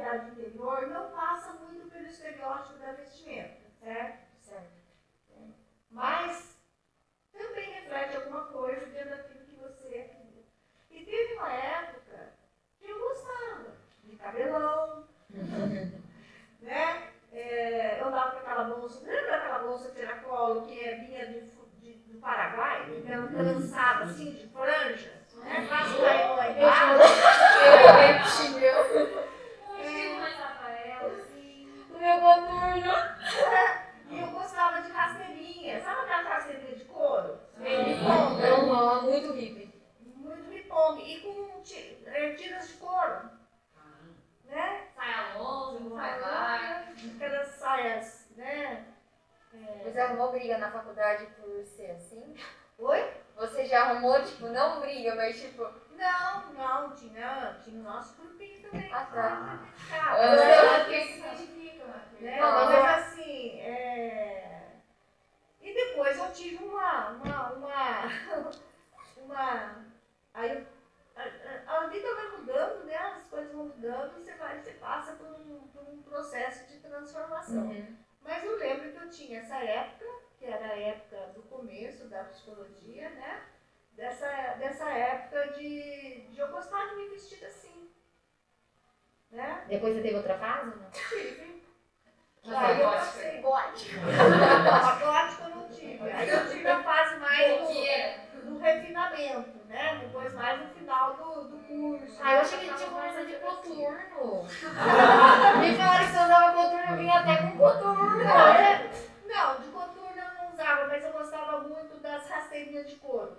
liberdade interior não passa muito pelo estereótipo da vestimenta, certo? Certo. Mas também reflete alguma coisa dentro daquilo que você é. E teve uma época que eu gostava de cabelão, né? É, eu andava com aquela bolsa, lembra daquela bolsa tiracolo que é, vinha de, de- do Paraguai? Que era trançada assim, de franja, né? Quase caiu lá embaixo. Estilo mais Rafael, assim. O meu coturno. E eu gostava de rasteirinha, sabe aquela rasteirinha de couro? Meio Aham, muito hippie. muito ripong, e com ti- tiras de couro, né? Saia longa, Saia larga. Aquelas saias, né? Você arrumou briga na faculdade por ser assim? Oi? Você já arrumou, tipo, não briga, mas tipo. Não, não, tinha, tinha o nosso grupinho também. Ah, tá. Ah, Eu eu- se identificam, né? né? Mas mas assim, é... e depois eu tive uma, uma, uma, uma... aí a, vida vai mudando, né? As coisas vão mudando e você, vai, você passa por um, por um processo de transformação. Uhum. Mas eu lembro que eu tinha essa época, que era a época do começo da psicologia, né? Dessa, dessa época de, de eu gostar de me vestir assim. Né? Depois você teve outra fase? Não? Tive. Aí eu passei gótica. A gótica eu não tive. Aí eu tive a fase mais do, do refinamento, né? Depois mais no final do, do curso. Ah, eu achei que tinha conversa de coturno. Me falaram que você usava coturno, eu vim até com coturno. É, Não, de coturno eu não usava, mas eu gostava muito das rasteirinhas de couro.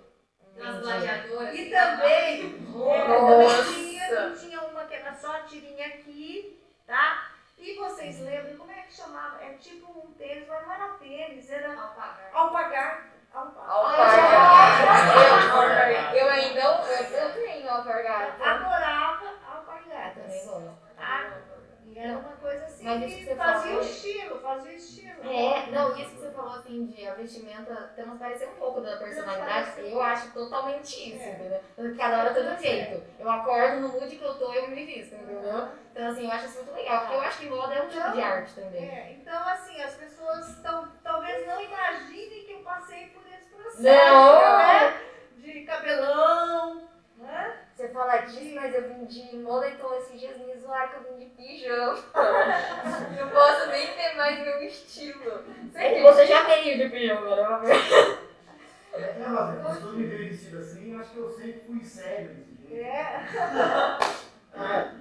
Das gladiadoras. E também, é, Nossa. também tinha, tinha uma que era só a tirinha aqui, tá? E vocês lembram como é que chamava? É tipo um tênis, mas não era tênis, era Alpagar. alpagar. Alpagar. Alpargata. Eu ainda. Eu, eu tenho alpargata. Adorava Era uma coisa assim Mas isso que você fazia falou- o estilo, fazia o estilo. É, não, isso que você falou assim de a vestimenta temos parecer um pouco da personalidade, eu acho totalmente isso, É. entendeu? Cada hora tá de um jeito. Eu acordo no mood que eu tô e eu me visto, entendeu? Então assim, eu acho isso muito legal, porque eu acho que moda é um tipo de arte também. É, então, assim, as pessoas tão, talvez não imaginem que eu passei por esse processo, Não! né? De cabelão, Você fala disso, mas eu vim de moletom esses dias me zoaram que eu vim de pijama. Não posso nem ter mais meu estilo. É que você já veio de pijama, né? É, mas é, se eu me ver vestido assim, eu acho que eu sempre fui sério. É.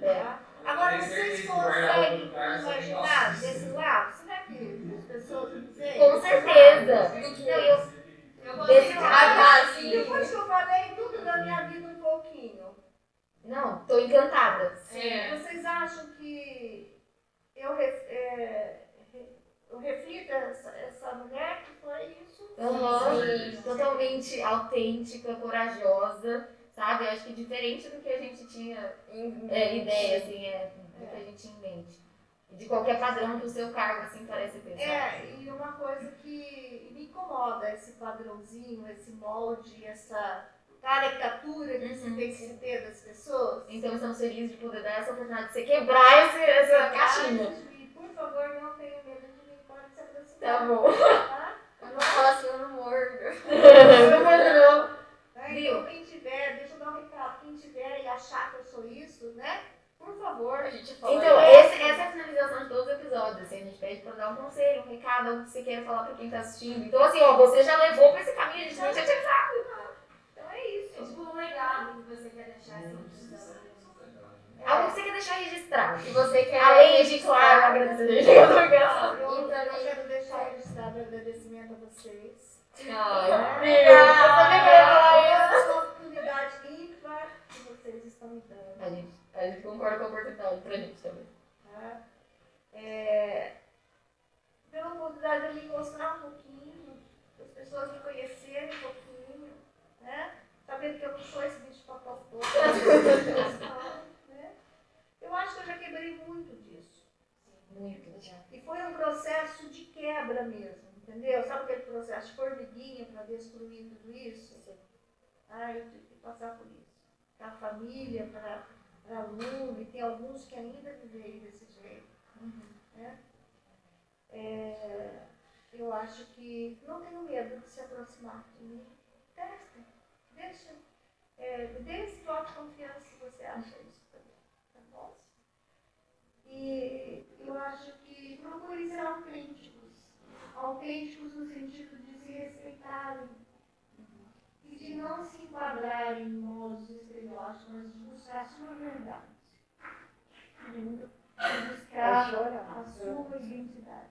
É. Agora, vocês conseguem tem imaginar desse lado? Será que as pessoas dizem? Com certeza. Não, eu, Eu Desse consigo. lado. Ah, sim. Depois que eu falei tudo da minha vida um pouquinho, não, tô encantada. É. vocês acham que eu, ref- é, eu reflito essa, essa mulher que foi isso? Aham. Totalmente autêntica, corajosa, sabe? Eu acho que diferente do que a gente tinha é, ideia, assim, é, do que a gente tinha em mente. De qualquer padrão que o seu cargo, assim, parece sabe? É, e uma coisa que me incomoda, esse padrãozinho, esse molde, essa caricatura que Uhum. tem que se ter das pessoas. Então estamos felizes de poder dar essa oportunidade de você quebrar essa caixinha. E, por favor, não tenha medo de mim, pode se aproximar. Tá bom. Tá? Não fala assim, eu não mordo. Não manda não. Viu? Então, quem tiver, deixa eu dar um recado, quem tiver e achar que eu sou isso, né? Por favor, A gente fala. Então, esse- essa é a finalização de todos os episódios. Assim, a gente pede pra dar um conselho, um recado, algo que você queira falar pra quem tá assistindo. Então, assim, ó, você já levou pra esse caminho, a gente não tinha te avisado. É. É tipo um legado que você quer deixar assim. Algo que você quer deixar registrado. Se você quer. Além de, claro, agradecer. Eu, eu quero deixar registrado o agradecimento a vocês. Ai, É. eu também queria falar isso. Oportunidade ímpar que vocês estão me dando. A gente, a gente concorda com a oportunidade pra gente também. tá? É, pela oportunidade de me mostrar um pouquinho, as pessoas me conhecerem um pouquinho, né? Sabendo que eu não sou esse bicho todo. né? Eu acho que eu já quebrei muito disso. Muito. E foi um processo de quebra mesmo, entendeu? Sabe aquele processo de formiguinha para destruir tudo isso? Ah, eu tive que passar por isso. Para a família, para aluno, e tem alguns que ainda me veem desse jeito. né? É, eu acho que não tenho medo de se aproximar de mim. Testem, deixa. É, dê esse voto de confiança se você acha isso também. Tá bom? E eu acho que procurem ser autênticos. Autênticos no sentido de se respeitarem. E de não se enquadrarem em modos estereótipos, mas de buscar a sua verdade. De buscar a sua identidade.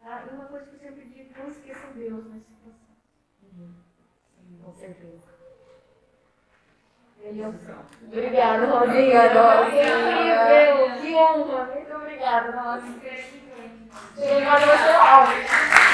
Tá? E uma coisa que eu sempre digo, não esqueça Deus nesse processo. Com certeza. Ele é o. Obrigada, Rosinha. Nossa, incrível. Que honra. Muito obrigada, nossa. Obrigada, você.